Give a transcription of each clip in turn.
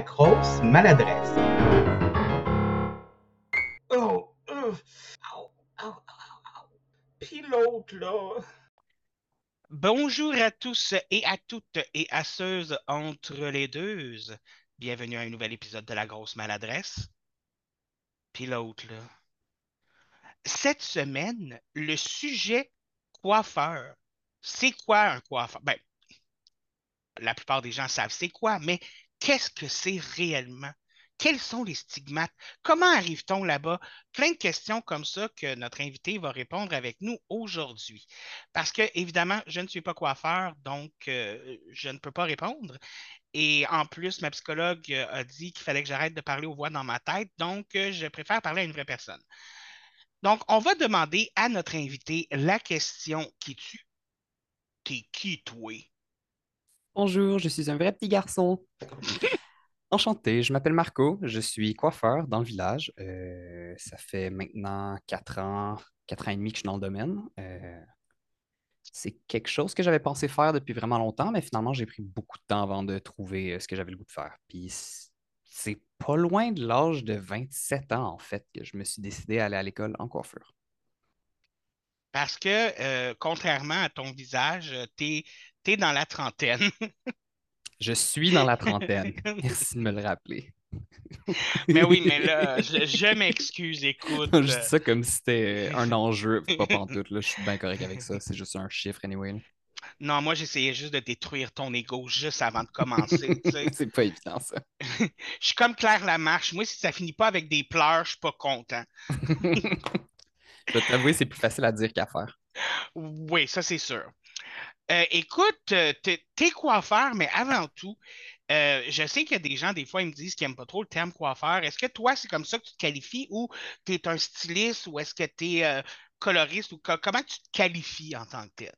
la grosse maladresse. Oh, oh. Puis l'autre, là. Bonjour à tous et à toutes et à ceux entre les deux. Bienvenue à un nouvel épisode de La Grosse Maladresse. Puis l'autre, là. Cette semaine, le sujet coiffeur. C'est quoi un coiffeur? Ben, la plupart des gens savent c'est quoi, mais qu'est-ce que c'est réellement? Quels sont les stigmates? Comment arrive-t-on là-bas? Plein de questions comme ça que notre invité va répondre avec nous aujourd'hui. Parce que, évidemment, je ne suis pas coiffeur, donc euh, je ne peux pas répondre. Et en plus, ma psychologue a dit qu'il fallait que j'arrête de parler aux voix dans ma tête, donc euh, je préfère parler à une vraie personne. Donc, on va demander à notre invité la question qui tue. T'es qui, toi? Bonjour, je suis un vrai petit garçon. Enchanté, je m'appelle Marco, je suis coiffeur dans le village. Euh, ça fait maintenant quatre ans, quatre ans et demi que je suis dans le domaine. Euh, c'est quelque chose que j'avais pensé faire depuis vraiment longtemps, mais finalement, j'ai pris beaucoup de temps avant de trouver euh, ce que j'avais le goût de faire. Puis c'est pas loin de l'âge de 27 ans, en fait, que je me suis décidé à aller à l'école en coiffure. Parce que, euh, contrairement à ton visage, euh, t'es, t'es dans la trentaine. Je suis dans la trentaine. Merci de me le rappeler. Mais oui, mais là, je, je m'excuse, écoute. Je dis ça comme si c'était un enjeu, pas pantoute, là. Je suis bien correct avec ça. C'est juste un chiffre, anyway. là. Non, moi, j'essayais juste de détruire ton ego juste avant de commencer. tu. C'est pas évident, ça. Je suis comme Claire Lamarche. Moi, si ça finit pas avec des pleurs, je suis pas content. Je vais t'avouer, c'est plus facile à dire qu'à faire. Oui, ça, c'est sûr. Euh, écoute, euh, t'es coiffeur, mais avant tout, euh, je sais qu'il y a des gens, des fois, ils me disent qu'ils n'aiment pas trop le terme coiffeur. Est-ce que toi, c'est comme ça que tu te qualifies ou tu es un styliste ou est-ce que tu es coloriste ou co- comment tu te qualifies en tant que tel?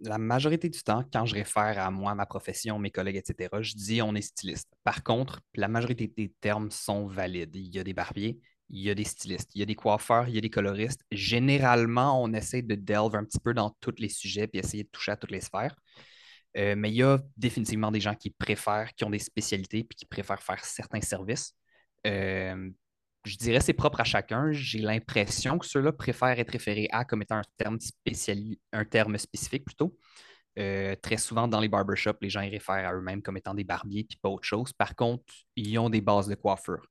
La majorité du temps, quand je réfère à moi, ma profession, mes collègues, etc., je dis on est styliste. Par contre, la majorité des termes sont valides. Il y a des barbiers, il y a des stylistes, il y a des coiffeurs, il y a des coloristes. Généralement, on essaie de delve un petit peu dans tous les sujets puis essayer de toucher à toutes les sphères. Euh, mais il y a définitivement des gens qui préfèrent, qui ont des spécialités puis qui préfèrent faire certains services. Euh, je dirais c'est propre à chacun. J'ai l'impression que ceux-là préfèrent être référés à comme étant un terme, un terme spécifique plutôt. Euh, très souvent, dans les barbershops, les gens réfèrent à eux-mêmes comme étant des barbiers puis pas autre chose. Par contre, ils ont des bases de coiffure.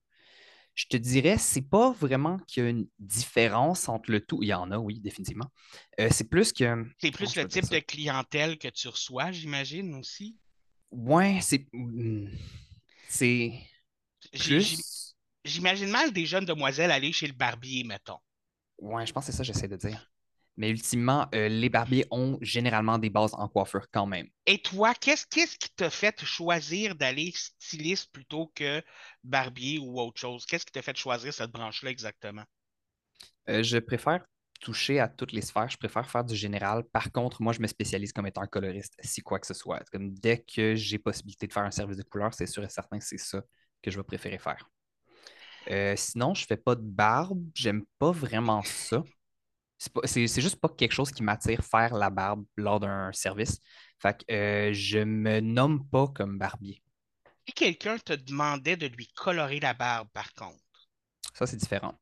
Je te dirais, c'est pas vraiment qu'il y a une différence entre le tout. Il y en a, oui, définitivement. Euh, c'est plus que. C'est plus le type de clientèle que tu reçois, j'imagine aussi? Ouais, c'est. hmm, C'est plus. J'imagine mal des jeunes demoiselles aller chez le barbier, mettons. Ouais, je pense que c'est ça que j'essaie de dire. Mais ultimement, euh, les barbiers ont généralement des bases en coiffure quand même. Et toi, qu'est-ce qui t'a fait choisir d'aller styliste plutôt que barbier ou autre chose? Qu'est-ce qui t'a fait choisir cette branche-là exactement? Euh, je préfère toucher à toutes les sphères. Je préfère faire du général. Par contre, moi, je me spécialise comme étant coloriste, si quoi que ce soit. Comme dès que j'ai possibilité de faire un service de couleur, c'est sûr et certain que c'est ça que je vais préférer faire. Euh, sinon, je fais pas de barbe. J'aime pas vraiment ça. C'est juste pas quelque chose qui m'attire faire la barbe lors d'un service. Fait que euh, je me nomme pas comme barbier. Si quelqu'un te demandait de lui colorer la barbe, par contre, Ça, c'est différent.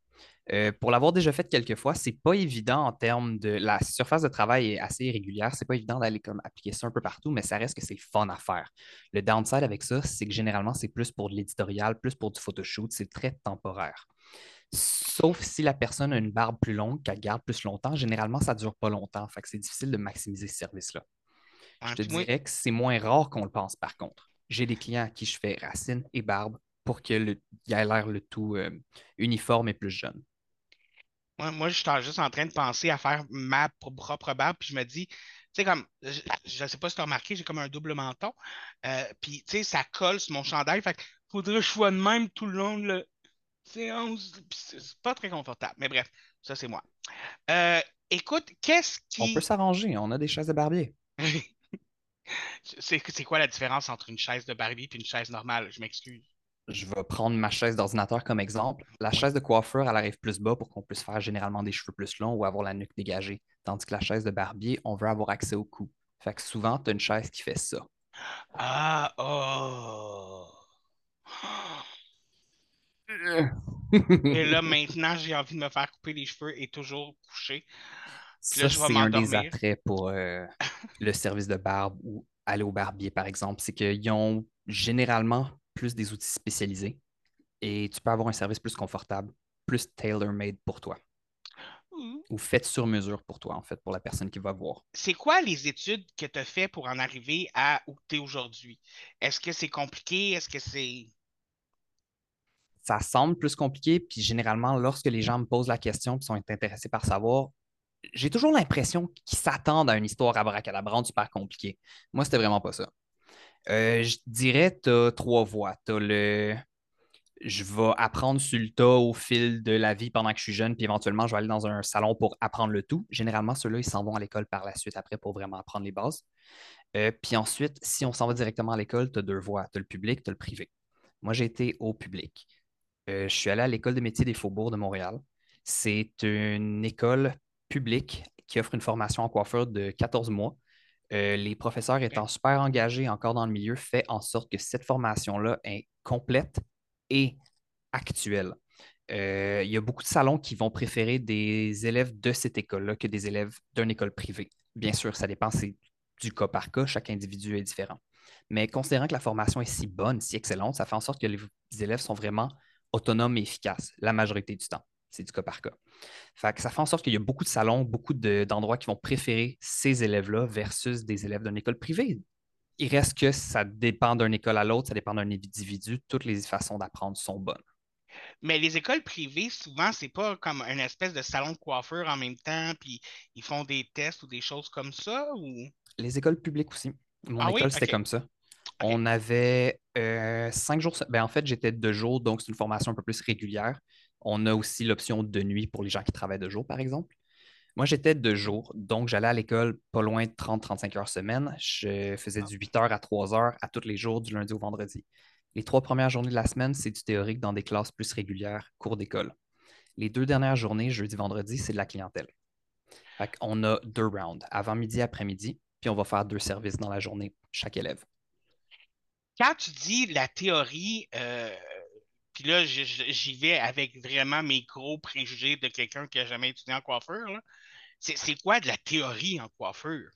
Euh, pour l'avoir déjà fait quelques fois, c'est pas évident en termes de. La surface de travail est assez irrégulière. C'est pas évident d'aller comme appliquer ça un peu partout, mais ça reste que c'est fun à faire. Le downside avec ça, c'est que généralement, c'est plus pour de l'éditorial, plus pour du photoshoot. C'est très temporaire. Sauf si la personne a une barbe plus longue, qu'elle garde plus longtemps, généralement, ça dure pas longtemps. Fait que c'est difficile de maximiser ce service-là. hein, Je te dirais que c'est moins rare qu'on le pense, par contre. J'ai des clients à qui je fais racine et barbe pour qu'il y ait l'air le tout euh, uniforme et plus jeune. moi, moi, je suis juste en train de penser à faire ma pro- propre barbe, puis je me dis, tu sais, comme, je ne sais pas si tu as remarqué, j'ai comme un double menton, euh, puis, tu sais, ça colle sur mon chandail, fait qu'il faudrait que je sois de même tout le long de la séance, c'est pas très confortable, mais bref, ça, c'est moi. Euh, écoute, qu'est-ce On qui... peut s'arranger, on a des chaises de barbier. C'est c'est quoi la différence entre une chaise de barbier et une chaise normale? Je m'excuse. Je vais prendre ma chaise d'ordinateur comme exemple. La chaise de coiffure, elle arrive plus bas pour qu'on puisse faire généralement des cheveux plus longs ou avoir la nuque dégagée. Tandis que la chaise de barbier, on veut avoir accès au cou. Fait que souvent, tu as une chaise qui fait ça. Ah, oh. Et là, maintenant, j'ai envie de me faire couper les cheveux et toujours coucher. Ça, c'est un des attraits pour euh, le service de barbe ou aller au barbier, par exemple. C'est qu'ils ont généralement plus des outils spécialisés et tu peux avoir un service plus confortable, plus tailor-made pour toi. Mmh. Ou fait sur mesure pour toi, en fait, pour la personne qui va voir. C'est quoi les études que tu as fait pour en arriver à où tu es aujourd'hui? Est-ce que c'est compliqué? Est-ce que c'est ça semble plus compliqué. Puis généralement, lorsque les gens me posent la question et sont intéressés par savoir, j'ai toujours l'impression qu'ils s'attendent à une histoire abracadabrante super compliquée. Moi, c'était vraiment pas ça. Euh, je dirais, tu as trois voies. Tu as le je vais apprendre sur le tas au fil de la vie pendant que je suis jeune, puis éventuellement, je vais aller dans un salon pour apprendre le tout. Généralement, ceux-là, ils s'en vont à l'école par la suite après pour vraiment apprendre les bases. Euh, puis ensuite, si on s'en va directement à l'école, tu as deux voies. Tu as le public, tu as le privé. Moi, j'ai été au public. Euh, je suis allé à l'École des métiers des faubourgs de Montréal. C'est une école publique qui offre une formation en coiffure de 14 mois. Euh, les professeurs étant super engagés encore dans le milieu, fait en sorte que cette formation-là est complète et actuelle. Euh, il y a beaucoup de salons qui vont préférer des élèves de cette école-là que des élèves d'une école privée. Bien sûr, ça dépend, c'est du cas par cas, chaque individu est différent. Mais considérant que la formation est si bonne, si excellente, ça fait en sorte que les élèves sont vraiment autonome et efficace la majorité du temps. C'est du cas par cas. ça fait en sorte qu'il y a beaucoup de salons, beaucoup d'endroits qui vont préférer ces élèves-là versus des élèves d'une école privée. Il reste que ça dépend d'une école à l'autre, ça dépend d'un individu. Toutes les façons d'apprendre sont bonnes. Mais les écoles privées, souvent, c'est pas comme une espèce de salon de coiffure en même temps, puis ils font des tests ou des choses comme ça, ou? Les écoles publiques aussi. Mon ah école, c'était comme ça. On avait euh, cinq jours. Ben, en fait, j'étais deux jours, donc c'est une formation un peu plus régulière. On a aussi l'option de nuit pour les gens qui travaillent de jour, par exemple. Moi, j'étais deux jours, donc j'allais à l'école pas loin de 30-35 heures semaine. Je faisais du 8 heures à 3 heures à tous les jours, du lundi au vendredi. Les trois premières journées de la semaine, c'est du théorique dans des classes plus régulières, cours d'école. Les deux dernières journées, jeudi, vendredi, c'est de la clientèle. on a deux rounds, avant midi, après-midi, puis on va faire deux services dans la journée, chaque élève quand tu dis la théorie, euh, puis là, j'y vais avec vraiment mes gros préjugés de quelqu'un qui n'a jamais étudié en coiffure, c'est quoi de la théorie en coiffure?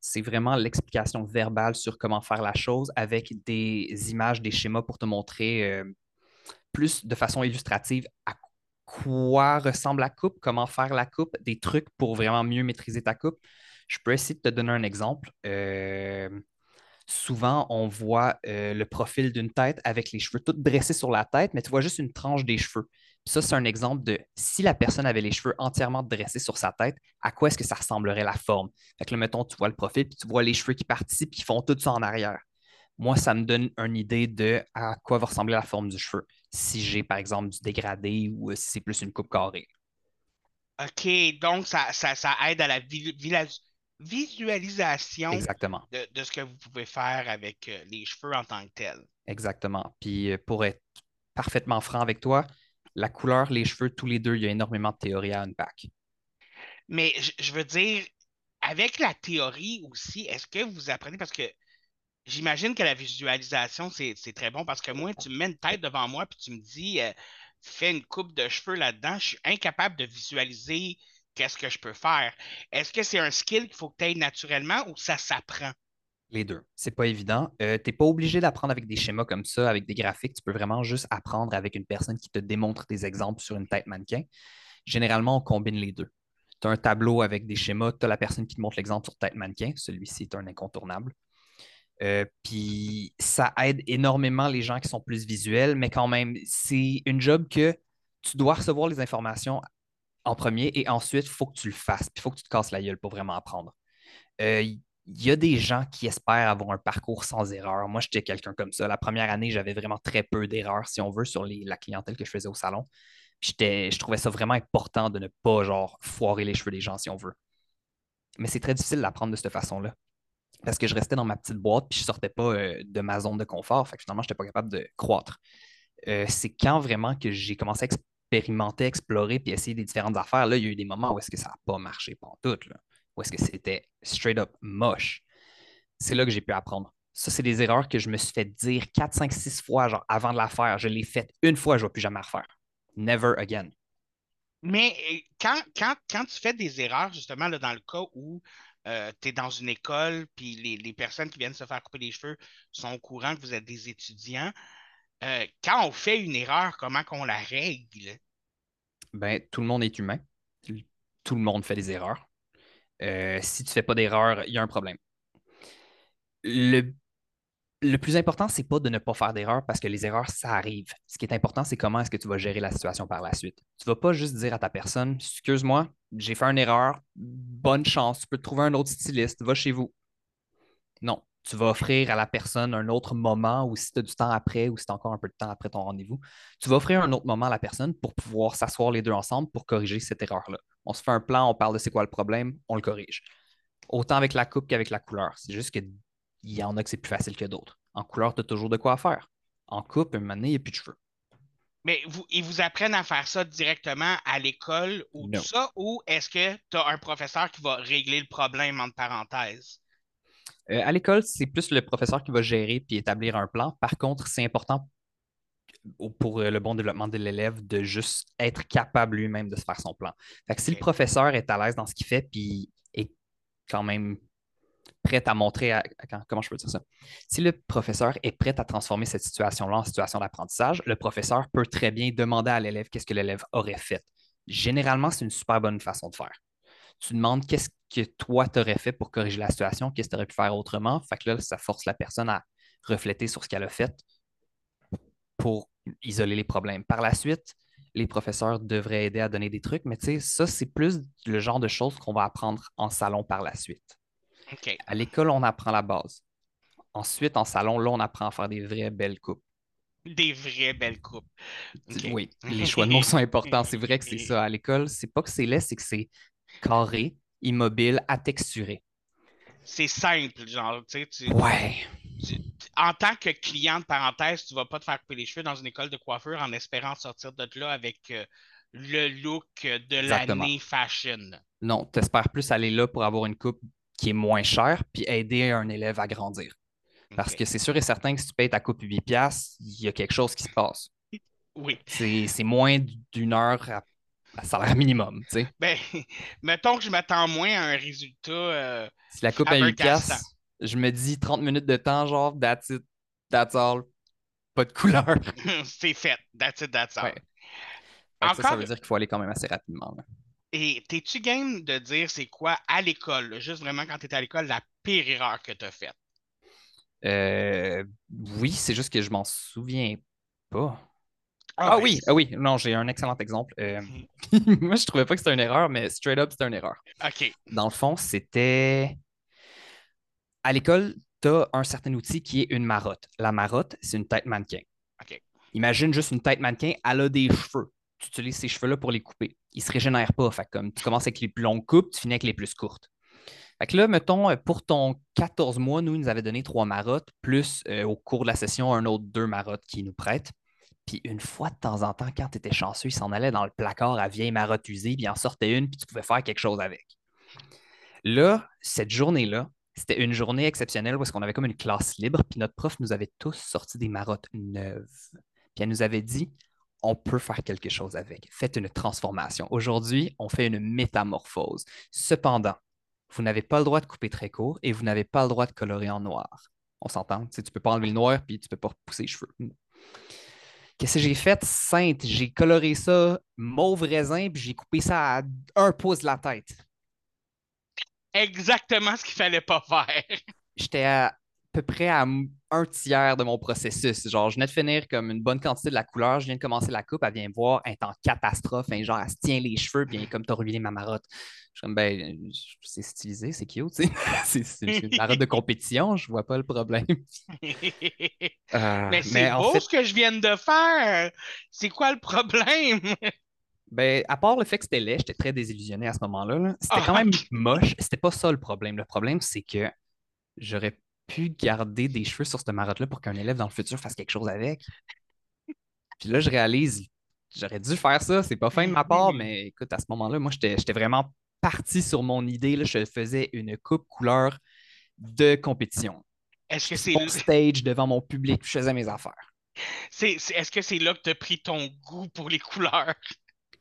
C'est vraiment l'explication verbale sur comment faire la chose avec des images, des schémas pour te montrer euh, plus de façon illustrative à quoi ressemble la coupe, comment faire la coupe, des trucs pour vraiment mieux maîtriser ta coupe. Je peux essayer de te donner un exemple. Euh, souvent, on voit euh, le profil d'une tête avec les cheveux tout dressés sur la tête, mais tu vois juste une tranche des cheveux. ça, c'est un exemple de si la personne avait les cheveux entièrement dressés sur sa tête, à quoi est-ce que ça ressemblerait la forme? Fait que là, mettons, tu vois le profil, puis tu vois les cheveux qui participent, qui font tout ça en arrière. Moi, ça me donne une idée de à quoi va ressembler la forme du cheveu. Si j'ai, par exemple, du dégradé ou si c'est plus une coupe carrée. OK, donc ça, aide à la visualisation Exactement. De, ce que vous pouvez faire avec euh, les cheveux en tant que tel. Exactement. Puis euh, pour être parfaitement franc avec toi, la couleur, les cheveux, tous les deux, il y a énormément de théorie à unpack. Mais je, veux dire, avec la théorie aussi, est-ce que vous apprenez parce que j'imagine que la visualisation, c'est très bon parce que moi, tu me mets une tête devant moi puis tu me dis euh, fais une coupe de cheveux là-dedans, je suis incapable de visualiser qu'est-ce que je peux faire? Est-ce que c'est un skill qu'il faut que tu aies naturellement ou ça s'apprend? Les deux. C'est pas évident. Euh, tu n'es pas obligé d'apprendre avec des schémas comme ça, avec des graphiques. Tu peux vraiment juste apprendre avec une personne qui te démontre des exemples sur une tête mannequin. Généralement, on combine les deux. Tu as un tableau avec des schémas, tu as la personne qui te montre l'exemple sur tête mannequin. Celui-ci est un incontournable. Euh, puis ça aide énormément les gens qui sont plus visuels, mais quand même, c'est une job que tu dois recevoir les informations en premier et ensuite, il faut que tu le fasses. Puis il faut que tu te casses la gueule pour vraiment apprendre. Il euh, y a des gens qui espèrent avoir un parcours sans erreur. Moi, j'étais quelqu'un comme ça. La première année, j'avais vraiment très peu d'erreurs, si on veut, sur la clientèle que je faisais au salon. Je trouvais ça vraiment important de ne pas genre foirer les cheveux des gens, si on veut. Mais c'est très difficile d'apprendre de cette façon-là. Parce que je restais dans ma petite boîte puis je sortais pas euh, de ma zone de confort. Fait que finalement, je n'étais pas capable de croître. Euh, c'est quand vraiment que j'ai commencé à expérimenter, explorer, puis essayer des différentes affaires, là, il y a eu des moments où est-ce que ça n'a pas marché pour tout, où est-ce que c'était straight up moche. C'est là que j'ai pu apprendre. Ça, c'est des erreurs que je me suis fait dire 4, 5, 6 fois genre, avant de la faire. Je l'ai faite une fois, je ne vais plus jamais refaire. Never again. Mais euh, quand, quand, quand tu fais des erreurs, justement, là, dans le cas où euh, tu es dans une école, puis les, les personnes qui viennent se faire couper les cheveux sont au courant que vous êtes des étudiants, euh, quand on fait une erreur, comment qu'on la règle? Ben, tout le monde est humain. Tout le monde fait des erreurs. Euh, si tu ne fais pas d'erreur, il y a un problème. Le, le plus important, c'est pas de ne pas faire d'erreur parce que les erreurs, ça arrive. Ce qui est important, c'est comment est-ce que tu vas gérer la situation par la suite. Tu ne vas pas juste dire à ta personne, excuse-moi, j'ai fait une erreur, bonne chance, tu peux te trouver un autre styliste, va chez vous. Non, tu vas offrir à la personne un autre moment ou si tu as du temps après ou si tu as encore un peu de temps après ton rendez-vous, tu vas offrir un autre moment à la personne pour pouvoir s'asseoir les deux ensemble pour corriger cette erreur-là. On se fait un plan, on parle de c'est quoi le problème, on le corrige. Autant avec la coupe qu'avec la couleur. C'est juste qu'il y en a que c'est plus facile que d'autres. En couleur, tu as toujours de quoi faire. En coupe, un moment donné, il n'y a plus de cheveux. Mais vous, ils vous apprennent à faire ça directement à l'école ou Non. tout ça, ou est-ce que tu as un professeur qui va régler le problème entre parenthèses? Euh, à l'école, c'est plus le professeur qui va gérer puis établir un plan. Par contre, c'est important pour euh, le bon développement de l'élève de juste être capable lui-même de se faire son plan. Fait que si le professeur est à l'aise dans ce qu'il fait puis est quand même prêt à montrer, à- comment je peux dire ça? Si le professeur est prêt à transformer cette situation-là en situation d'apprentissage, le professeur peut très bien demander à l'élève qu'est-ce que l'élève aurait fait. Généralement, c'est une super bonne façon de faire tu demandes qu'est-ce que toi t'aurais fait pour corriger la situation, qu'est-ce que tu aurais pu faire autrement. Fait que là, ça force la personne à refléter sur ce qu'elle a fait pour isoler les problèmes. Par la suite, les professeurs devraient aider à donner des trucs, mais tu sais, ça, c'est plus le genre de choses qu'on va apprendre en salon par la suite. À l'école, on apprend la base. Ensuite, en salon, là, on apprend à faire des vraies belles coupes. Des vraies belles coupes. Oui, les choix de mots sont importants. C'est vrai que c'est ça. À l'école, c'est pas que c'est laid, c'est que c'est carré, immobile, attexturé. C'est simple, genre, tu sais, tu- Ouais. tu- en tant que client de parenthèse, tu vas pas te faire couper les cheveux dans une école de coiffure en espérant sortir de là avec euh, le look de l'année fashion. Non, tu espères plus aller là pour avoir une coupe qui est moins chère puis aider un élève à grandir. Parce que c'est sûr et certain que si tu payes ta coupe 8 piastres, il y a quelque chose qui se passe. Oui. C'est c'est moins d'une heure à, à salaire minimum. tu sais. Ben, mettons que je m'attends moins à un résultat. euh, Si la coupe à 8 Flabbergastant. piastres, je me dis 30 minutes de temps, genre, that's it, that's all. Pas de couleur. c'est fait. That's it, that's all. Ouais. Que ça, ça Encore- veut dire qu'il faut aller quand même assez rapidement. là. Et t'es-tu game de dire c'est quoi à l'école, juste vraiment quand t'étais à l'école, la pire erreur que t'as faite? Euh, oui, c'est juste que je m'en souviens pas. Ah ben, oui, ah oui, non, j'ai un excellent exemple. Euh, moi, je trouvais pas que c'était une erreur, mais straight up, c'était une erreur. OK. Dans le fond, c'était. À l'école, tu as un certain outil qui est une marotte. La marotte, c'est une tête mannequin. OK. Imagine juste une tête mannequin, elle a des cheveux. Tu utilises ces cheveux-là pour les couper. Ils se régénèrent pas. Fait comme tu commences avec les plus longues coupes, tu finis avec les plus courtes. Fait que là, mettons, euh, pour ton 14 mois, nous, ils nous avaient donné trois marottes, plus euh, au cours de la session, un autre deux marottes qui nous prêtent. Puis une fois de temps en temps, quand tu étais chanceux, ils s'en allaient dans le placard à vieille marotte usée, puis il en sortait une, puis tu pouvais faire quelque chose avec. Là, cette journée-là, c'était une journée exceptionnelle parce qu'on avait comme une classe libre, puis notre prof nous avait tous sorti des marottes neuves. Puis elle nous avait dit on peut faire quelque chose avec. Faites une transformation. Aujourd'hui, on fait une métamorphose. Cependant, vous n'avez pas le droit de couper très court et vous n'avez pas le droit de colorer en noir. On s'entend? Tu ne peux pas enlever le noir puis tu ne peux pas repousser les cheveux. Qu'est-ce que j'ai fait? Sainte, j'ai coloré ça mauve raisin puis j'ai coupé ça à un pouce de la tête. Exactement ce qu'il fallait pas faire. J'étais à peu près à un tiers de mon processus. Genre, je venais de finir comme une bonne quantité de la couleur, je viens de commencer la coupe, elle vient me voir, elle est en catastrophe, hein, genre, elle se tient les cheveux, bien comme t'as ruiné ma marotte. Je suis comme, ben, c'est stylisé, c'est cute, tu sais. c'est c'est- c'est une marotte de compétition, je vois pas le problème. Euh, Mais c'est en beau fait, ce que je viens de faire. C'est quoi le problème? Ben, à part le fait que c'était laid, j'étais très désillusionné à ce moment-là. là. C'était Ah, quand même moche. C'était pas ça le problème. Le problème, c'est que j'aurais pu garder des cheveux sur cette marotte-là pour qu'un élève dans le futur fasse quelque chose avec. Puis là, je réalise, j'aurais dû faire ça. C'est pas fin de ma part, mais écoute, à ce moment-là, moi, j'étais vraiment parti sur mon idée. là. Je faisais une coupe couleur de compétition. Est-ce que C'est stage devant mon public, je faisais mes affaires. est-ce que c'est là que tu as pris ton goût pour les couleurs?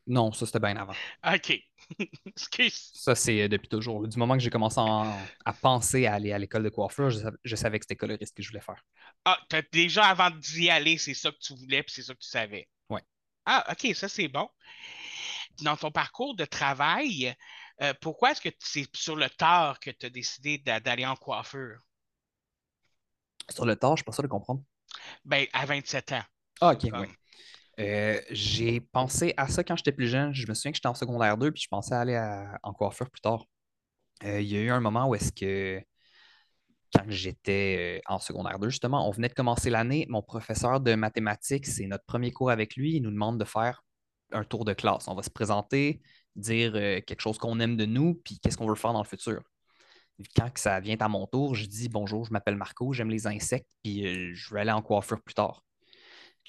Non, ça c'était bien avant. OK. Ça, c'est euh, depuis toujours. Du moment que j'ai commencé en- à penser à aller à l'école de coiffure, je, sav- je savais que c'était coloriste que je voulais faire. Ah, t'as déjà avant d'y aller, c'est ça que tu voulais, puis c'est ça que tu savais. Ouais. Ah, OK, ça c'est bon. Dans ton parcours de travail, euh, pourquoi est-ce que c'est sur le tard que tu as décidé d'a- d'aller en coiffure? Sur le tard, je suis pas sûr de comprendre. Ben, à 27 ans. Ah, ok, Comme- ouais. Euh, j'ai pensé à ça quand j'étais plus jeune. Je me souviens que j'étais en secondaire 2 puis je pensais aller en coiffure plus tard. Euh, il y a eu un moment où est-ce que, quand j'étais euh, en secondaire 2, justement, on venait de commencer l'année. Mon professeur de mathématiques, c'est notre premier cours avec lui. Il nous demande de faire un tour de classe. On va se présenter, dire quelque chose qu'on aime de nous, puis qu'est-ce qu'on veut faire dans le futur. Quand ça vient à mon tour, je dis bonjour, je m'appelle Marco, j'aime les insectes, puis je veux aller en coiffure plus tard.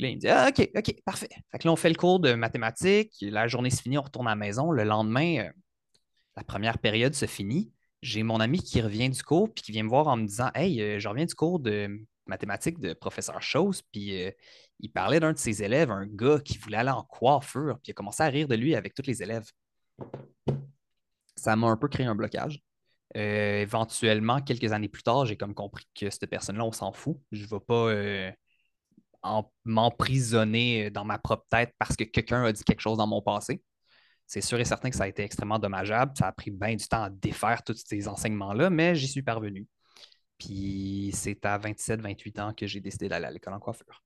Là, il me dit Ah, OK, OK, parfait. Fait que là, on fait le cours de mathématiques. La journée se finit, on retourne à la maison. Le lendemain, euh, la première période se finit. J'ai mon ami qui revient du cours puis qui vient me voir en me disant Hey, euh, je reviens du cours de mathématiques de professeur Chose, puis euh, il parlait d'un de ses élèves, un gars qui voulait aller en coiffure, puis il a commencé à rire de lui avec tous les élèves. Ça m'a un peu créé un blocage. Éventuellement, quelques années plus tard, j'ai comme compris que cette personne-là, on s'en fout. Je ne vais pas m'emprisonner dans ma propre tête parce que quelqu'un a dit quelque chose dans mon passé. C'est sûr et certain que ça a été extrêmement dommageable. Ça a pris bien du temps à défaire tous ces enseignements-là, mais j'y suis parvenu. Puis c'est à 27-28 ans que j'ai décidé d'aller à l'école en coiffure.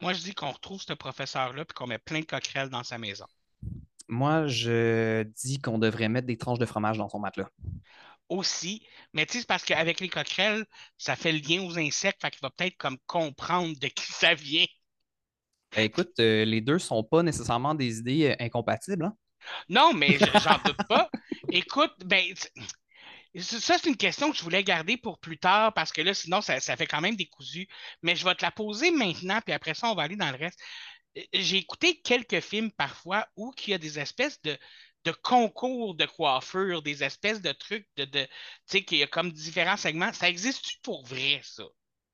Moi, je dis qu'on retrouve ce professeur-là puis qu'on met plein de coquerelles dans sa maison. Moi, je dis qu'on devrait mettre des tranches de fromage dans son matelas. Aussi, mais tu sais, c'est parce qu'avec les coquerelles, ça fait le lien aux insectes, fait qu'il va peut-être comme comprendre de qui ça vient. Eh, écoute, euh, les deux sont pas nécessairement des idées euh, incompatibles. hein. Non, mais j'en doute pas. Écoute, ben, ça, c'est une question que je voulais garder pour plus tard parce que là, sinon, ça, ça fait quand même des cousus. Mais je vais te la poser maintenant, puis après ça, on va aller dans le reste. J'ai écouté quelques films parfois où il y a des espèces de, de concours de coiffure, des espèces de trucs de, de tu sais, qu'il y a comme différents segments. Ça existe-tu pour vrai, ça?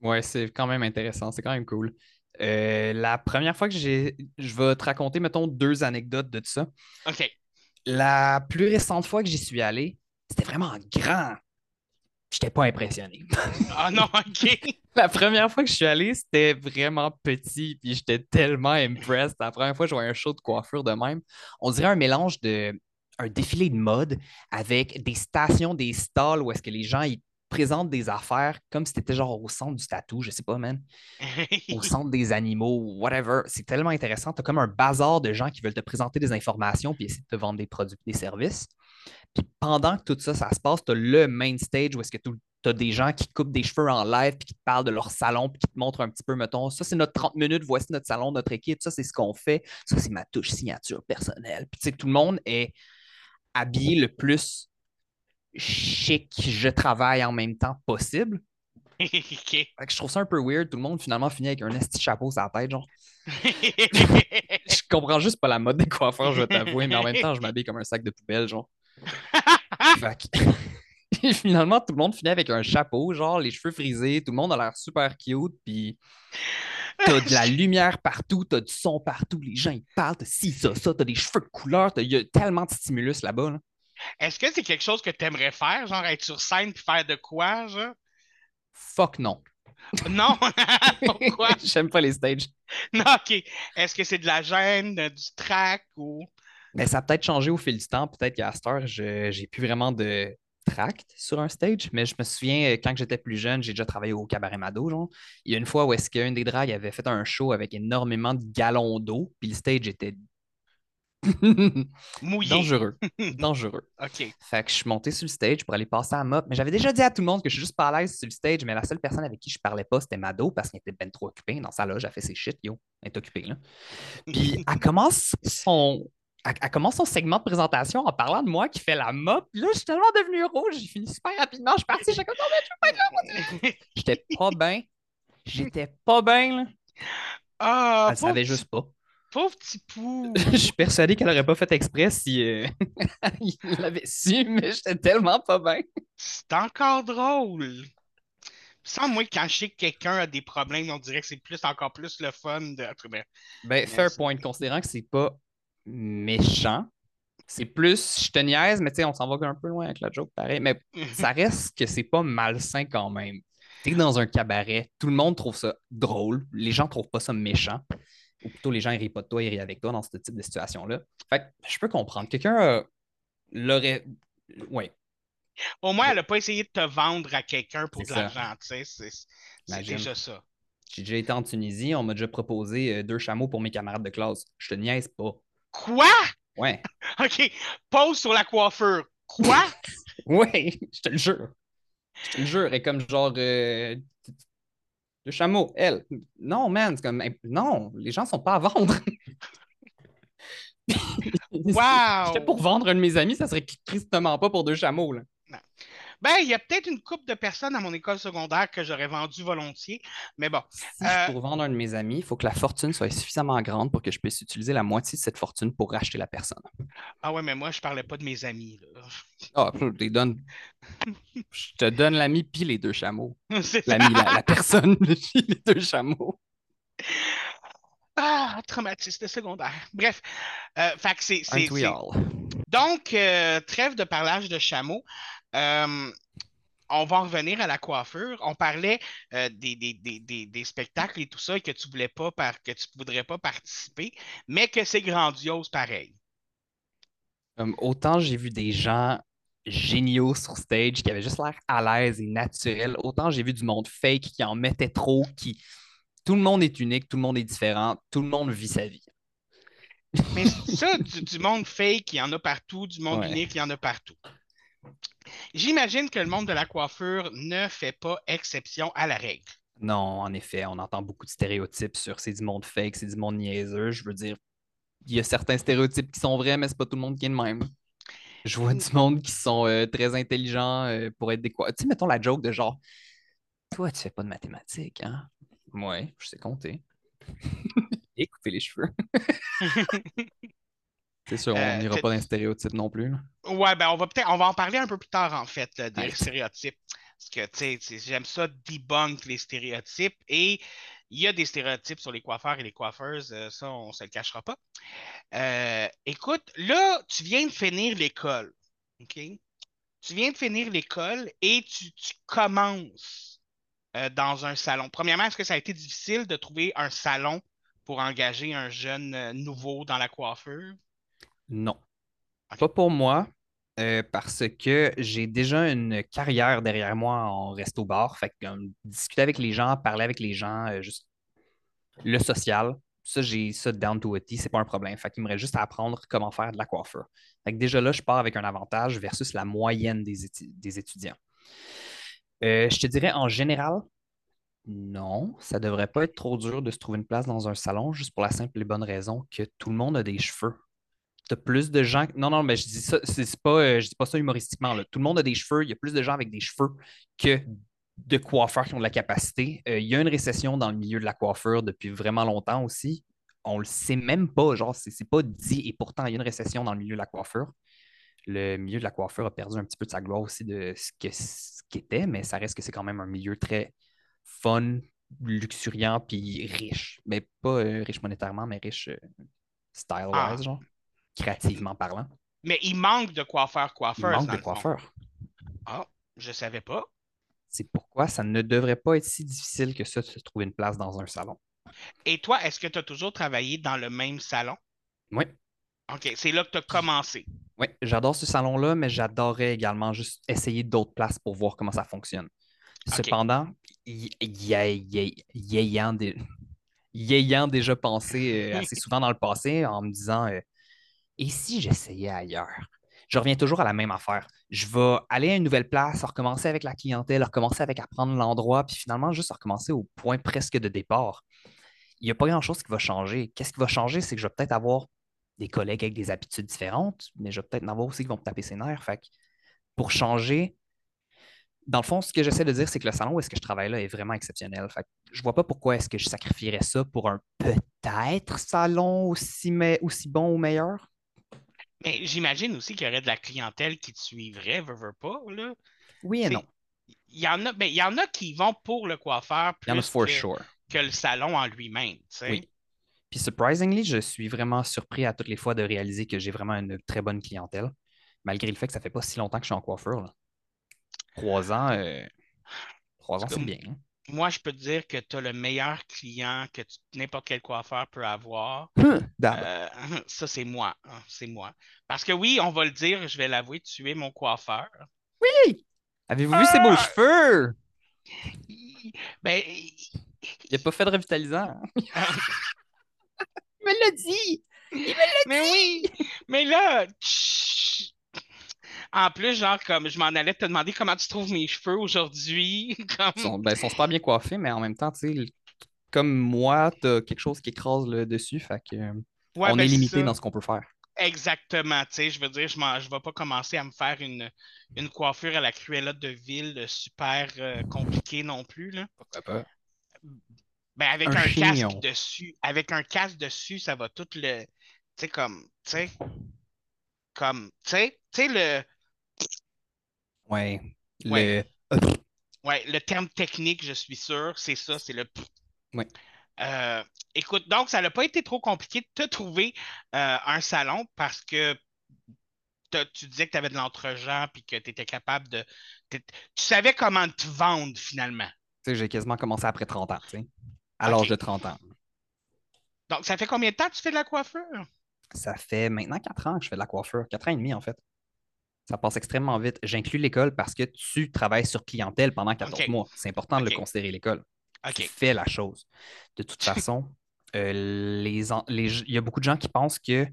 Ouais, c'est quand même intéressant, c'est quand même cool. Euh, la première fois que j'ai. Je vais te raconter, mettons, deux anecdotes de tout ça. OK. La plus récente fois que j'y suis allé, c'était vraiment grand. J'étais pas impressionné. Ah non, OK. La première fois que je suis allé, c'était vraiment petit, puis j'étais tellement impressed. La première fois que je voyais un show de coiffure de même, on dirait un mélange de un défilé de mode avec des stations, des stalls où est-ce que les gens ils présentent des affaires comme si c'était genre au centre du tatou, je sais pas, man, au centre des animaux, whatever. C'est tellement intéressant. Tu as comme un bazar de gens qui veulent te présenter des informations puis essayer de te vendre des produits, des services. Puis pendant que tout ça, ça se passe, tu as le main stage où est-ce que tu as des gens qui coupent des cheveux en live puis qui te parlent de leur salon puis qui te montrent un petit peu, mettons, ça c'est notre 30 minutes, voici notre salon, notre équipe, ça c'est ce qu'on fait, ça c'est ma touche signature personnelle. Puis tu sais, tout le monde est habillé le plus chic, je travaille en même temps possible. Fait que je trouve ça un peu weird. Tout le monde finalement finit avec un esti chapeau sur la tête, genre. Je comprends juste pas la mode des coiffeurs, je vais t'avouer, mais en même temps, je m'habille comme un sac de poubelle, genre. Fait que- finalement, tout le monde finit avec un chapeau, genre les cheveux frisés, tout le monde a l'air super cute, puis t'as de la lumière partout, t'as du son partout, les gens ils parlent, t'as ci, ça, ça, t'as des cheveux de couleur, il y a tellement de stimulus là-bas. là. Est-ce que c'est quelque chose que tu aimerais faire, genre être sur scène puis faire de quoi, genre? Fuck non. Non! Pourquoi? J'aime pas les stages. Non, OK. Est-ce que c'est de la gêne, euh, du track ou? Mais ça a peut-être changé au fil du temps. Peut-être qu'à cette heure, j'ai plus vraiment de tract sur un stage. Mais je me souviens, euh, quand j'étais plus jeune, j'ai déjà travaillé au Cabaret Mado. Genre. Il y a une fois où est-ce qu'un des drags avait fait un show avec énormément de gallons d'eau, puis le stage était Mouillé. dangereux. dangereux. OK. Fait que je suis monté sur le stage pour aller passer à mop. Mais j'avais déjà dit à tout le monde que je suis juste pas à l'aise sur le stage. Mais la seule personne avec qui je parlais pas, c'était Mado parce qu'elle était ben trop occupée dans sa loge. Elle fait ses shit, yo. Elle est occupée, là. Puis elle commence son. Elle, elle commence son segment de présentation en parlant de moi qui fait la mop. Puis là, je suis tellement devenu rouge. J'ai fini super rapidement. Je suis parti. J'étais comme, non, mais je veux pas être là. J'étais pas bien. J'étais pas bien, là. Ah, Elle savait petit- juste pas. pauvre petit pou. Je suis persuadé qu'elle aurait pas fait exprès si euh, il l'avait su, mais j'étais tellement pas bien. C'est encore drôle. Sans moi, quand je sais que quelqu'un a des problèmes, on dirait que c'est plus encore plus le fun de. ben, Ben, fair point, considérant que c'est pas méchant. C'est plus, je te niaise, mais tu sais, on s'en va un peu loin avec la joke, pareil. Mais ça reste que c'est pas malsain quand même. T'es dans un cabaret, tout le monde trouve ça drôle, les gens trouvent pas ça méchant. Ou plutôt, les gens ils rient pas de toi, ils rient avec toi dans ce type de situation-là. Fait que je peux comprendre. Quelqu'un euh, l'aurait. Ouais, Au moins, elle n'a pas essayé de te vendre à quelqu'un pour de l'argent, tu sais. C'est déjà ça. j'ai déjà été en Tunisie, on m'a déjà proposé euh, deux chameaux pour mes camarades de classe. Je te niaise pas. Quoi? Ouais, OK. Pause sur la coiffure. Quoi? ouais, je te le jure. Je te le jure. Et comme genre. euh, le chameau, elle. Non, man, c'est comme. Non, les gens sont pas à vendre. Wow! J'étais pour vendre un de mes amis, ça serait tristement pas pour deux chameaux, là. Ben, il y a peut-être une couple de personnes à mon école secondaire que j'aurais vendu volontiers, mais bon. Si Euh, pour vendre un de mes amis, il faut que la fortune soit suffisamment grande pour que je puisse utiliser la moitié de cette fortune pour racheter la personne. Ah ouais, mais moi, je parlais pas de mes amis. Ah, je te donne. Je te donne l'ami puis les deux chameaux. L'ami, la, la personne puis les deux chameaux. Ah, traumatisme secondaire. Bref, euh, fait que c'est? Donc, euh, trêve de parlage de chameau. Euh, on va en revenir à la coiffure. On parlait euh, des, des- des- des- des spectacles et tout ça et que tu voulais pas par- que tu voudrais pas participer, mais que c'est grandiose pareil. Autant j'ai vu des gens géniaux sur stage qui avaient juste l'air à l'aise et naturels, autant j'ai vu du monde fake qui en mettait trop, qui. Tout le monde est unique, tout le monde est différent, tout le monde vit sa vie. Mais ça, du, du monde fake, il y en a partout, du monde Ouais. unique, il y en a partout. J'imagine que le monde de la coiffure ne fait pas exception à la règle. Non, en effet, on entend beaucoup de stéréotypes sur c'est du monde fake, c'est du monde niaiseux. Je veux dire, il y a certains stéréotypes qui sont vrais, mais c'est pas tout le monde qui est le même. Je vois du monde qui sont euh, très intelligents euh, pour être des quoi. Tu sais, mettons la joke de genre Toi, tu fais pas de mathématiques, hein? Ouais, je sais compter. Et couper les cheveux. C'est sûr, on Euh, n'ira pas dans les stéréotypes non plus. là. Ouais, ben on va peut-être on va en parler un peu plus tard en fait là, des stéréotypes. Parce que tu sais, j'aime ça debunk les stéréotypes et il y a des stéréotypes sur les coiffeurs et les coiffeuses, euh, ça on se le cachera pas. Euh, écoute, là, tu viens de finir l'école. OK? Tu viens de finir l'école et tu, tu commences euh, dans un salon. Premièrement, est-ce que ça a été difficile de trouver un salon pour engager un jeune nouveau dans la coiffure? Non. Pas pour moi, euh, parce que j'ai déjà une carrière derrière moi en resto-bar. Fait que discuter avec les gens, parler avec les gens, euh, juste le social, ça, j'ai ça down to a T, c'est pas un problème. Fait qu'il me reste juste à apprendre comment faire de la coiffure. Fait que déjà là, je pars avec un avantage versus la moyenne des étudiants. Euh, je te dirais en général, non, ça devrait pas être trop dur de se trouver une place dans un salon, juste pour la simple et bonne raison que tout le monde a des cheveux. T'as plus de gens. Non, non, mais je dis ça, c'est pas, euh, je dis pas ça humoristiquement. là. Tout le monde a des cheveux. Il y a plus de gens avec des cheveux que de coiffeurs qui ont de la capacité. Euh, il y a une récession dans le milieu de la coiffure depuis vraiment longtemps aussi. On le sait même pas, genre, c'est pas dit et pourtant il y a une récession dans le milieu de la coiffure. Le milieu de la coiffure a perdu un petit peu de sa gloire aussi de ce que- ce qu'était, mais ça reste que c'est quand même un milieu très fun, luxuriant puis riche. Mais pas euh, riche monétairement, mais riche style-wise, Ah. genre créativement parlant. Mais il manque de coiffeurs, Il coiffeurs. manque dans de coiffeurs. Ah, je savais pas. C'est pourquoi ça ne devrait pas être si difficile que ça de se trouver une place dans un salon. Et toi, est-ce que tu as toujours travaillé dans le même salon? Oui, OK, c'est là que tu as commencé. oui, j'adore ce salon-là, mais j'adorerais également juste essayer d'autres places pour voir comment ça fonctionne. Cependant, y, y- y- y ayant, dé- y ayant déjà pensé euh, assez souvent dans le passé en me disant euh, et si j'essayais ailleurs? Je reviens toujours à la même affaire. Je vais aller à une nouvelle place, recommencer avec la clientèle, recommencer avec apprendre l'endroit, puis finalement juste recommencer au point presque de départ. Il n'y a pas grand-chose qui va changer. Qu'est-ce qui va changer? C'est que je vais peut-être avoir des collègues avec des habitudes différentes, mais je vais peut-être en avoir aussi qui vont me taper ses nerfs. Fait que pour changer, dans le fond, ce que j'essaie de dire, c'est que le salon où est-ce que je travaille là est vraiment exceptionnel. Fait je vois pas pourquoi est-ce que je sacrifierais ça pour un peut-être salon aussi, mais, aussi bon ou meilleur. Mais j'imagine aussi qu'il y aurait de la clientèle qui te suivrait, veux, veux pas, là. Oui et non. il y en a, ben, il y en a qui vont pour le coiffeur plus for que, sure. que le salon en lui-même. Oui. Puis surprisingly, je suis vraiment surpris à toutes les fois de réaliser que j'ai vraiment une très bonne clientèle, malgré le fait que ça fait pas si longtemps que je suis en coiffeur. là. Trois ans, euh, trois ans, c'est bien. hein. Moi, je peux te dire que tu as le meilleur client que tu- n'importe quel coiffeur peut avoir. Hum, dab. Euh, ça, c'est moi. hein, C'est moi. Parce que oui, on va le dire, je vais l'avouer, tu es mon coiffeur. Avez-vous vu ses beaux Ah! cheveux? Ben, Il a pas fait de revitalisant. Il me l'a dit! mais oui, mais là, tch- en plus, genre, comme je m'en allais te demander comment tu trouves mes cheveux aujourd'hui. Comme... Ils sont, ben, ils sont super bien coiffés, mais en même temps, tu sais, comme moi, t'as quelque chose qui écrase le dessus, fait que euh, Ouais, on ben, est limité dans ce qu'on peut faire. Exactement, tu sais, je veux dire, je ne vais pas commencer à me faire une, une coiffure à la Cruella de Ville super euh, compliquée non plus, là. Pourquoi pas? Ben, avec Un casque dessus, avec un casque dessus, ça va tout le, tu sais, comme, tu sais, comme, tu sais, tu sais, le, Ouais. Ouais. Le... ouais, le terme technique, je suis sûr, c'est ça, c'est le... Ouais. Euh, écoute, donc, ça n'a pas été trop compliqué de te trouver euh, un salon parce que tu disais que tu avais de l'entre-gens puis que tu étais capable de. Tu savais comment te vendre finalement. Tu sais, j'ai quasiment commencé après 30 ans, tu sais. À l'âge de 30 ans. Donc, ça fait combien de temps que tu fais de la coiffure? Ça fait maintenant 4 ans que je fais de la coiffure. 4 ans et demi, en fait. Ça passe extrêmement vite. J'inclus l'école parce que tu travailles sur clientèle pendant 14 Ok. mois. C'est important de le considérer l'école. Tu fais la chose. De toute façon, euh, les les- il y a beaucoup de gens qui pensent que,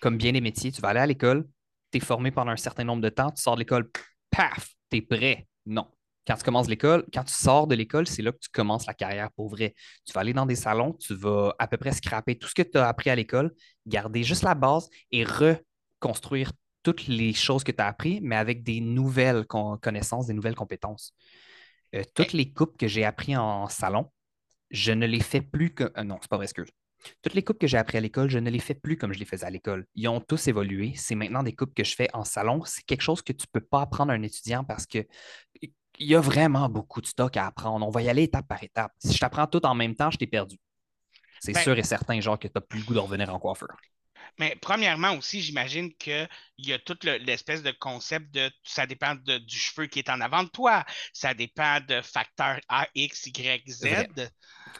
comme bien des métiers, tu vas aller à l'école, tu es formé pendant un certain nombre de temps, tu sors de l'école, paf, tu es prêt. Non. Quand tu commences l'école, quand tu sors de l'école, c'est là que tu commences la carrière pour vrai. Tu vas aller dans des salons, tu vas à peu près scraper tout ce que tu as appris à l'école, garder juste la base et reconstruire toutes les choses que tu as appris, mais avec des nouvelles con- connaissances, des nouvelles compétences. Euh, toutes les coupes que j'ai appris en salon, je ne les fais plus que. euh, non, c'est pas vrai, excuse. Toutes les coupes que j'ai appris à l'école, je ne les fais plus comme je les faisais à l'école. Ils ont tous évolué. C'est maintenant des coupes que je fais en salon. C'est quelque chose que tu ne peux pas apprendre à un étudiant parce que il y a vraiment beaucoup de stock à apprendre. On va y aller étape par étape. Si je t'apprends tout en même temps, je t'ai perdu. C'est Ben- sûr et certain, genre, que tu n'as plus le goût de revenir en coiffeur. Mais premièrement aussi, j'imagine qu'il y a toute le- l'espèce de concept de ça dépend de- du cheveu qui est en avant de toi, ça dépend de facteurs A, X, Y, Z.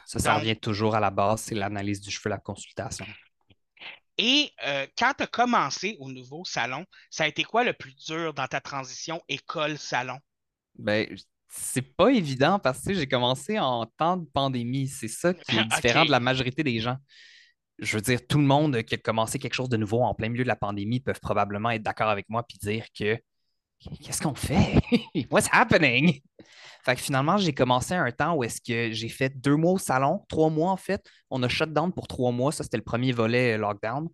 Ça, ça revient toujours à la base, c'est l'analyse du cheveu, la consultation. Et euh, quand tu as commencé au nouveau salon, ça a été quoi le plus dur dans ta transition école-salon? Ben, c'est pas évident parce que j'ai commencé en temps de pandémie. C'est ça qui est différent de la majorité des gens. Je veux dire, tout le monde qui a commencé quelque chose de nouveau en plein milieu de la pandémie peuvent probablement être d'accord avec moi puis dire que qu'est-ce qu'on fait? What's happening? Fait que finalement, j'ai commencé un temps où est-ce que j'ai fait deux mois au salon, trois mois en fait. On a shut down pour trois mois. Ça, c'était le premier volet euh, lockdown.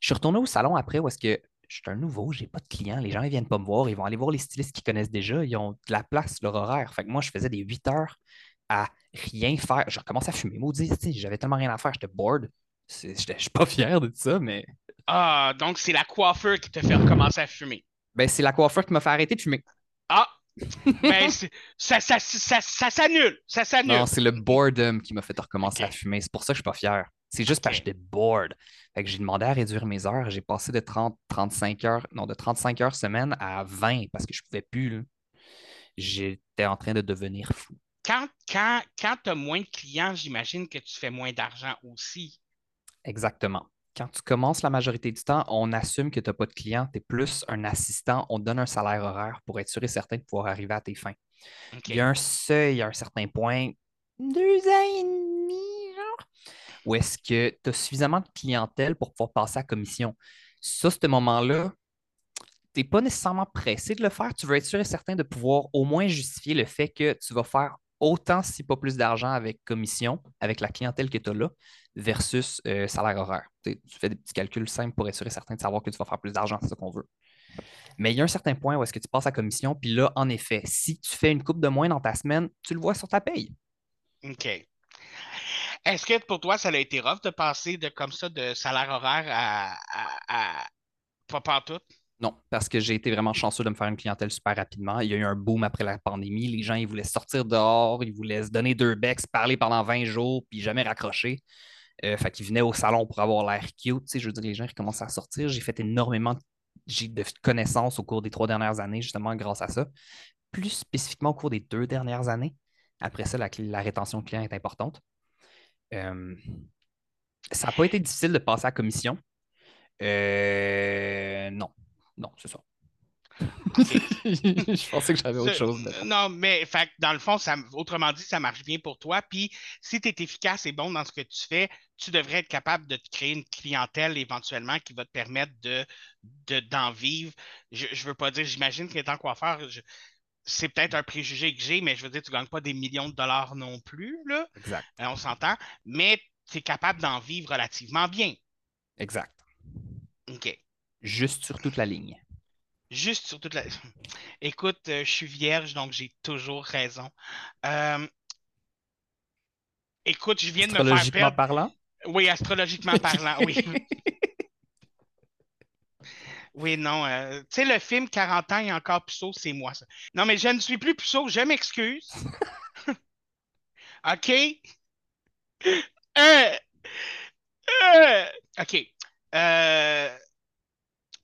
Je suis retourné au salon après où est-ce que je suis un nouveau, j'ai pas de clients. Les gens, ils viennent pas me voir. Ils vont aller voir les stylistes qu'ils connaissent déjà. Ils ont de la place, leur horaire. Fait que moi, je faisais des 8 heures à rien faire. Je recommençais à fumer. Maudit, j'avais tellement rien à faire. J'étais bored. Je suis pas fier de ça, mais Ah, donc c'est la coiffeur qui te fait recommencer à fumer. ben, c'est la coiffeur qui m'a fait arrêter de fumer. Ah! Ben, ça, ça, ça, ça s'annule. Ça s'annule. Non, c'est le boredom qui m'a fait recommencer à fumer. C'est pour ça que je suis pas fier. C'est juste parce que j'étais bored. Fait que j'ai demandé à réduire mes heures. J'ai passé de 30, 35 heures, non, de 35 heures semaine à 20 parce que je pouvais plus. là. J'étais en train de devenir fou. Quand, quand, quand tu as moins de clients, j'imagine que tu fais moins d'argent aussi. Exactement. Quand tu commences la majorité du temps, on assume que tu n'as pas de clients, tu es plus un assistant, on te donne un salaire horaire pour être sûr et certain de pouvoir arriver à tes fins. Il y a un seuil à un certain point, deux ans et demi, genre, où est-ce que tu as suffisamment de clientèle pour pouvoir passer à commission. Ça, ce moment-là, tu n'es pas nécessairement pressé de le faire. Tu veux être sûr et certain de pouvoir au moins justifier le fait que tu vas faire autant, si pas plus d'argent avec commission, avec la clientèle que tu as là, versus euh, salaire horaire. Tu fais des petits calculs simples pour être certain de savoir que tu vas faire plus d'argent, c'est ça qu'on veut. Mais il y a un certain point où est-ce que tu passes à commission, puis là, en effet, si tu fais une coupe de moins dans ta semaine, tu le vois sur ta paye. OK. Est-ce que pour toi, ça a été rough de passer de comme ça de salaire horaire à, pas pantoute? Non, parce que j'ai été vraiment chanceux de me faire une clientèle super rapidement. Il y a eu un boom après la pandémie. Les gens, ils voulaient sortir dehors, ils voulaient se donner deux becs, parler pendant 20 jours, puis jamais raccrocher. Euh, fait qu'ils venaient au salon pour avoir l'air cute. Tu sais, je veux dire, les gens, ils commencent à sortir. J'ai fait énormément de, connaissances au cours des trois dernières années, justement, grâce à ça. Plus spécifiquement au cours des deux dernières années. Après ça, la, la rétention client est importante. Euh, ça n'a pas été difficile de passer à commission. Euh, non, non, c'est ça. je pensais que j'avais autre chose. mais- Non, mais fait, dans le fond, ça, autrement dit, ça marche bien pour toi. Puis si tu es efficace et bon dans ce que tu fais, tu devrais être capable de te créer une clientèle éventuellement qui va te permettre de, de- d'en vivre. Je ne veux pas dire, j'imagine qu'étant coiffeur, je- c'est peut-être un préjugé que j'ai, mais je veux dire, tu ne gagnes pas des millions de dollars non plus, là. Exact, Euh, on s'entend, mais tu es capable d'en vivre relativement bien. exact. OK. Juste sur toute la ligne. Juste sur toute la. Écoute, euh, je suis vierge, donc j'ai toujours raison. Euh, Écoute, je viens de me faire Astrologiquement perdre. parlant, Oui, astrologiquement parlant, oui. Oui, non. euh, tu sais, le film 40 ans et encore puceau, c'est moi, ça. Non, mais je ne suis plus puceau, je m'excuse. OK? Euh, euh, OK.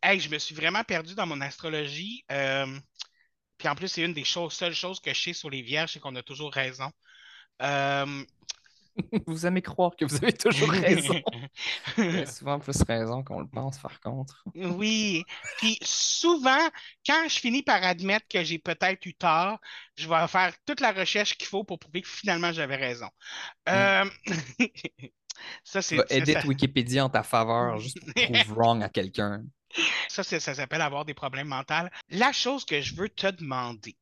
Hey, je me suis vraiment perdu dans mon astrologie. Euh, puis en plus, c'est une des choses, seules choses que je sais sur les vierges, c'est qu'on a toujours raison. Euh, vous aimez croire que vous avez toujours raison. Vous avez souvent plus raison qu'on le pense, par contre. Oui. Puis souvent, quand je finis par admettre que j'ai peut-être eu tort, je vais faire toute la recherche qu'il faut pour prouver que finalement j'avais raison. Euh, Ça, c'est edit ça- Wikipédia en ta faveur juste pour prove wrong à quelqu'un. Ça, ça s'appelle avoir des problèmes mentaux. La chose que je veux te demander,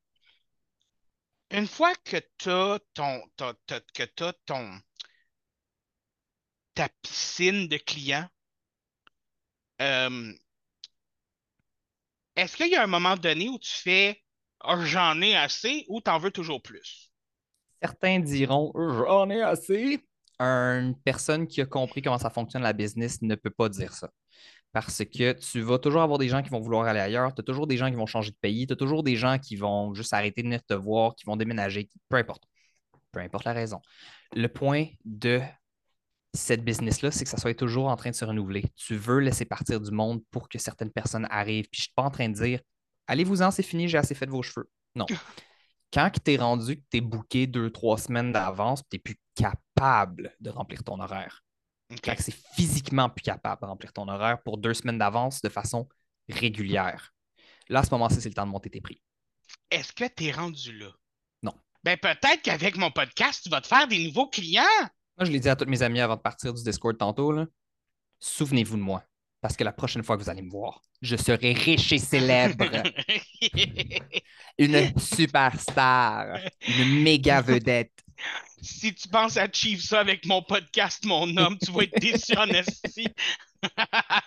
une fois que tu as ton, que t'as ton ta piscine de clients, euh, est-ce qu'il y a un moment donné où tu fais Ah, j'en ai assez ou t'en veux toujours plus? Certains diront j'en ai assez. Une personne qui a compris comment ça fonctionne la business ne peut pas dire ça. Parce que tu vas toujours avoir des gens qui vont vouloir aller ailleurs, tu as toujours des gens qui vont changer de pays, tu as toujours des gens qui vont juste arrêter de venir te voir, qui vont déménager, peu importe. Peu importe la raison. Le point de cette business-là, c'est que ça soit toujours en train de se renouveler. Tu veux laisser partir du monde pour que certaines personnes arrivent. Puis je ne suis pas en train de dire allez-vous-en, c'est fini, j'ai assez fait de vos cheveux. Non. Quand tu es rendu que tu es booké deux, trois semaines d'avance, tu n'es plus capable de remplir ton horaire. OK. Quand c'est physiquement plus capable de remplir ton horaire pour deux semaines d'avance de façon régulière. Là, à ce moment-ci, c'est le temps de monter tes prix. Est-ce que tu es rendu là? Non. Ben peut-être qu'avec mon podcast, tu vas te faire des nouveaux clients. Moi, je l'ai dit à tous mes amis avant de partir du Discord tantôt, souvenez-vous de moi. Parce que la prochaine fois que vous allez me voir, je serai riche et célèbre. une superstar. Une méga vedette. Si tu penses achieve ça avec mon podcast, mon homme, tu vas être déçu en esti.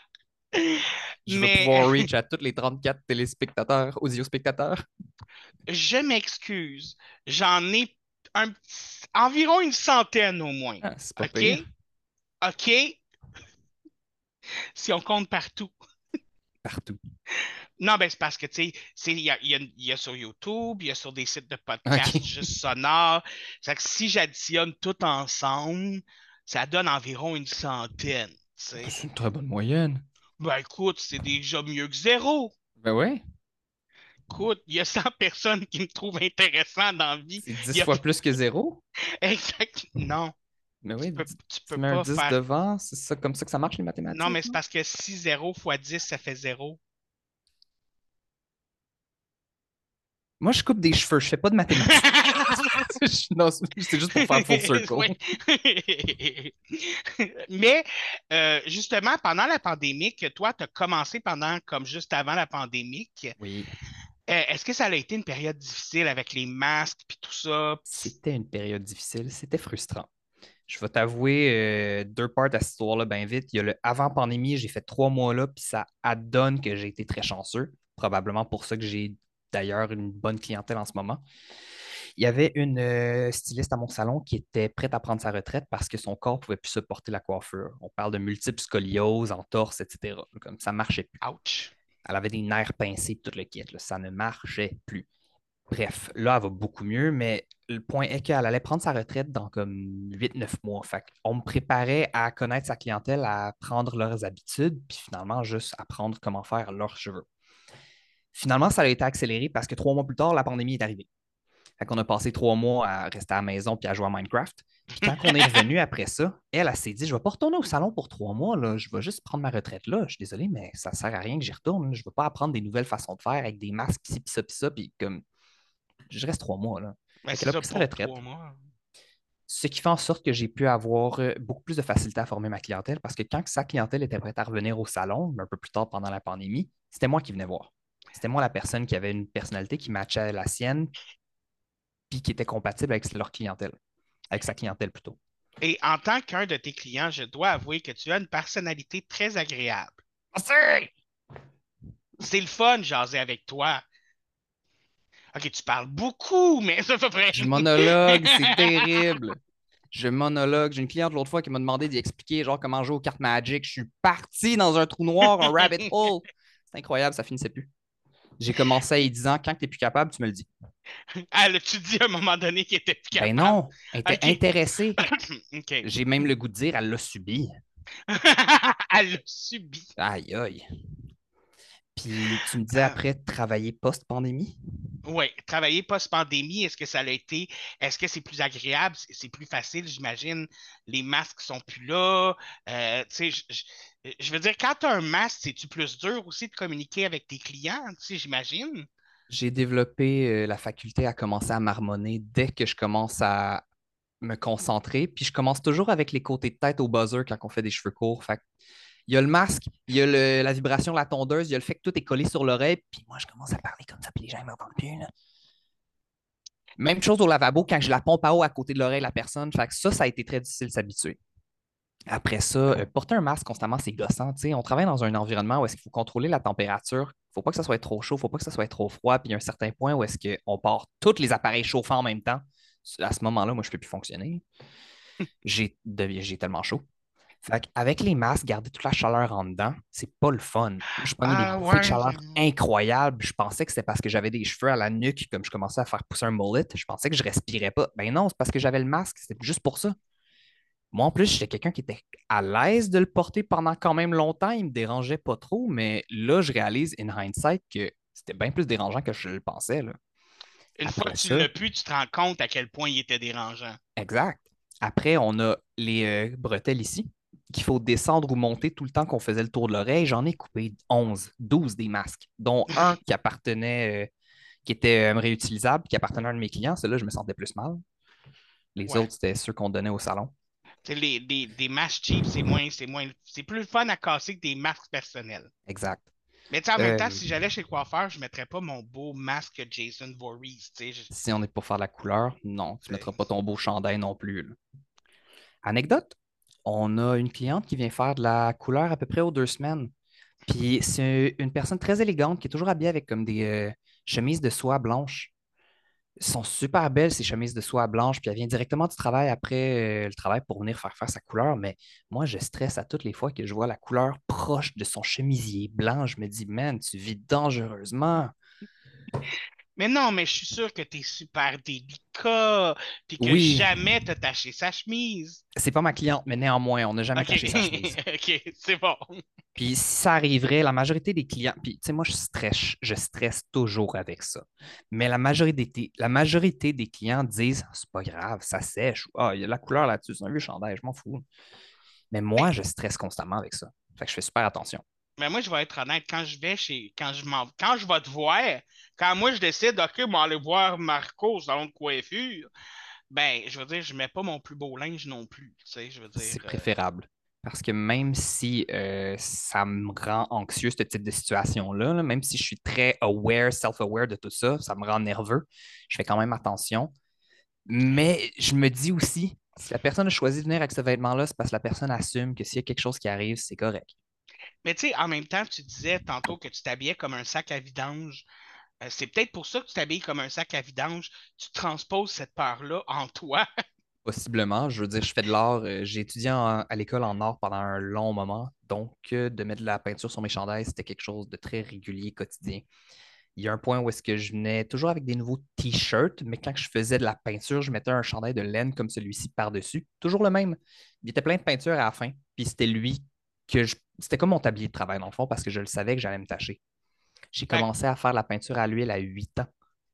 Je Mais- vais pouvoir reach à tous les 34 téléspectateurs, audiospectateurs. Je m'excuse. J'en ai un environ une centaine au moins. Ah, c'est pas OK? pire. OK? Si on compte partout. Partout. Non, ben c'est parce que, tu sais, il y a, il y a- il y a sur YouTube, il y a sur des sites de podcast Ok. juste sonores. C'est que si j'additionne tout ensemble, ça donne environ une centaine. sais. C'est une très bonne moyenne. Ben écoute, c'est déjà mieux que zéro. Ben ouais. Écoute, il y a 100 personnes qui me trouvent intéressant dans la vie. C'est 10 Il y a- fois plus que zéro? Exact. Non, Mais oui, tu peux, tu peux mets un pas 10 faire. devant, c'est ça, comme ça que ça marche les mathématiques. Non, mais c'est parce que si 0 fois 10, ça fait 0. Moi, je coupe des cheveux, je fais pas de mathématiques. Non, c'est juste pour faire full circle. Oui. Mais euh, justement, pendant la pandémie, que toi, tu as commencé pendant comme juste avant la pandémie, Oui. euh, est-ce que ça a été une période difficile avec les masques puis tout ça? C'était une période difficile, c'était frustrant. Je vais t'avouer euh, deux parts à cette histoire-là, bien vite. Il y a le avant-pandémie, j'ai fait trois mois là, puis ça adonne que j'ai été très chanceux. Probablement pour ça que j'ai d'ailleurs une bonne clientèle en ce moment. Il y avait une euh, styliste à mon salon qui était prête à prendre sa retraite parce que son corps ne pouvait plus supporter la coiffure. On parle de multiples scolioses, entorses, etc. Comme ça marchait plus. Ouch. Elle avait des nerfs pincés, tout le kit. là. Ça ne marchait plus. Bref, là, elle va beaucoup mieux, mais le point est qu'elle allait prendre sa retraite dans comme 8-9 mois. Fait on me préparait à connaître sa clientèle, à prendre leurs habitudes, puis finalement, juste apprendre comment faire leurs cheveux. Finalement, ça a été accéléré parce que trois mois plus tard, la pandémie est arrivée. Fait qu'on a passé trois mois à rester à la maison puis à jouer à Minecraft. Puis quand on est revenu après ça, elle, elle s'est dit Je vais pas retourner au salon pour trois mois, là. je vais juste prendre ma retraite là. Je suis désolé, mais ça sert à rien que j'y retourne. Je ne veux pas apprendre des nouvelles façons de faire avec des masques, pis ça, pis ça, puis comme je reste trois mois. Là. Ben, c'est ça pour retraite. trois mois. Ce qui fait en sorte que j'ai pu avoir euh, beaucoup plus de facilité à former ma clientèle parce que quand sa clientèle était prête à revenir au salon, un peu plus tard pendant la pandémie, c'était moi qui venais voir. C'était moi la personne qui avait une personnalité qui matchait la sienne puis qui était compatible avec leur clientèle, avec sa clientèle plutôt. Et en tant qu'un de tes clients, je dois avouer que tu as une personnalité très agréable. C'est le fun, jaser avec toi. Ok, tu parles beaucoup, mais ça fait près. Je monologue, c'est terrible. Je monologue. J'ai une cliente l'autre fois qui m'a demandé d'y expliquer genre comment jouer aux cartes Magic. Je suis parti dans un trou noir, un rabbit hole. C'est incroyable, ça finissait plus. J'ai commencé à y disant quand tu n'es plus capable, tu me le dis. Ah, tu dis à un moment donné qu'il était plus Ben capable. non, elle était intéressée. J'ai même le goût de dire, elle l'a subi. Elle l'a subi. Aïe, aïe. Puis tu me disais Ah. après travailler post-pandémie? Oui, travailler post-pandémie, est-ce que ça l'a été? Est-ce que c'est plus agréable? C'est c'est plus facile, j'imagine. Les masques sont plus là. Euh, tu sais, je- je- veux dire, quand tu as un masque, c'est-tu plus dur aussi de communiquer avec tes clients? J'imagine? J'ai développé euh, la faculté à commencer à marmonner dès que je commence à me concentrer. Puis je commence toujours avec les côtés de tête au buzzer quand on fait des cheveux courts. Fait il y a le masque, il y a la vibration de la tondeuse, il y a le fait que tout est collé sur l'oreille. Puis moi, je commence à parler comme ça, puis les gens ne m'entendent plus. Même chose au lavabo quand je la pompe à eau à côté de l'oreille de la personne. Fait que ça, ça a été très difficile de s'habituer. Après ça, euh, porter un masque constamment, c'est gossant. On travaille dans un environnement où est-ce qu'il faut contrôler la température. Il ne faut pas que ça soit trop chaud, il ne faut pas que ça soit trop froid. Puis il y a un certain point où est-ce qu'on part tous les appareils chauffants en même temps. À ce moment-là, moi, je ne peux plus fonctionner. J'ai tellement chaud. Fait avec les masques, garder toute la chaleur en dedans, c'est pas le fun. Je prenais Ah, des bouffées de chaleur incroyables. Je pensais que c'était parce que j'avais des cheveux à la nuque, comme je commençais à faire pousser un mullet. Je pensais que je respirais pas. Ben non, c'est parce que j'avais le masque. C'était juste pour ça. Moi, en plus, j'étais quelqu'un qui était à l'aise de le porter pendant quand même longtemps. Il me dérangeait pas trop, mais là, je réalise, in hindsight, que c'était bien plus dérangeant que je le pensais. là. Une Après fois que tu l'as pu, tu te rends compte à quel point il était dérangeant. Exact. Après, on a les euh, bretelles ici, qu'il faut descendre ou monter tout le temps qu'on faisait le tour de l'oreille. J'en ai coupé 11, 12 des masques, dont un qui appartenait, euh, qui était euh, réutilisable, qui appartenait à un de mes clients. Celui-là, je me sentais plus mal. Les Ouais. autres, c'était ceux qu'on donnait au salon. Les, les- des masques cheap, c'est moins, c'est moins, c'est plus fun à casser que des masques personnels. Exact. Mais en même Euh, temps, si j'allais chez le coiffeur, je mettrais pas mon beau masque Jason Voorhees. Je- Si on est pour faire la couleur, non, tu ne Ouais. mettras pas ton beau chandail non plus. là. Anecdote, on a une cliente qui vient faire de la couleur à peu près aux deux semaines. Puis c'est une personne très élégante qui est toujours habillée avec comme des euh, chemises de soie blanche. Sont super belles, ces chemises de soie blanche. Puis elle vient directement du travail après euh, le travail pour venir faire faire sa couleur. Mais moi, je stresse à toutes les fois que je vois la couleur proche de son chemisier blanc. Je me dis, man, tu vis dangereusement. Mais non, mais je suis sûr que t'es super délicat, puis que Oui. jamais t'as taché sa chemise. C'est pas ma cliente, mais néanmoins, on n'a jamais Ok, caché sa chemise. ok, c'est bon. Puis si ça arriverait, la majorité des clients, puis tu sais, moi, je stresse, je stresse toujours avec ça. Mais la majorité, des- la majorité des clients disent c'est pas grave, ça sèche. Ah, il y a la couleur là-dessus, c'est un vieux chandail, je m'en fous. Mais moi, je stresse constamment avec ça. Fait que je fais super attention. Mais moi, je vais être honnête, quand je vais chez. Quand je m'en quand je vais te voir, quand moi je décide, OK, je vais aller voir Marco au salon de coiffure, ben, je veux dire, je mets pas mon plus beau linge non plus. Tu sais, je veux dire. C'est euh, préférable. Parce que même si euh, ça me rend anxieux, ce type de situation-là, là, même si je suis très aware, self-aware de tout ça, ça me rend nerveux, je fais quand même attention. Mais je me dis aussi, si la personne a choisi de venir avec ce vêtement-là, c'est parce que la personne assume que s'il y a quelque chose qui arrive, c'est correct. Mais tu sais, en même temps, tu disais tantôt que tu t'habillais comme un sac à vidange. Euh, c'est peut-être pour ça que tu t'habilles comme un sac à vidange. Tu transposes cette peur-là en toi. Possiblement. Je veux dire, je fais de l'art. euh, J'ai étudié à l'école en art pendant un long moment. Donc, euh, de mettre de la peinture sur mes chandails, c'était quelque chose de très régulier, quotidien. Il y a un point où est-ce que je venais toujours avec des nouveaux t-shirts, mais quand je faisais de la peinture, je mettais un chandail de laine comme celui-ci par-dessus. Toujours le même. Il était plein de peinture à la fin. Puis c'était lui que je... C'était comme mon tablier de travail, dans le fond, parce que je le savais que j'allais me tâcher. J'ai commencé à faire la peinture à l'huile à 8 ans.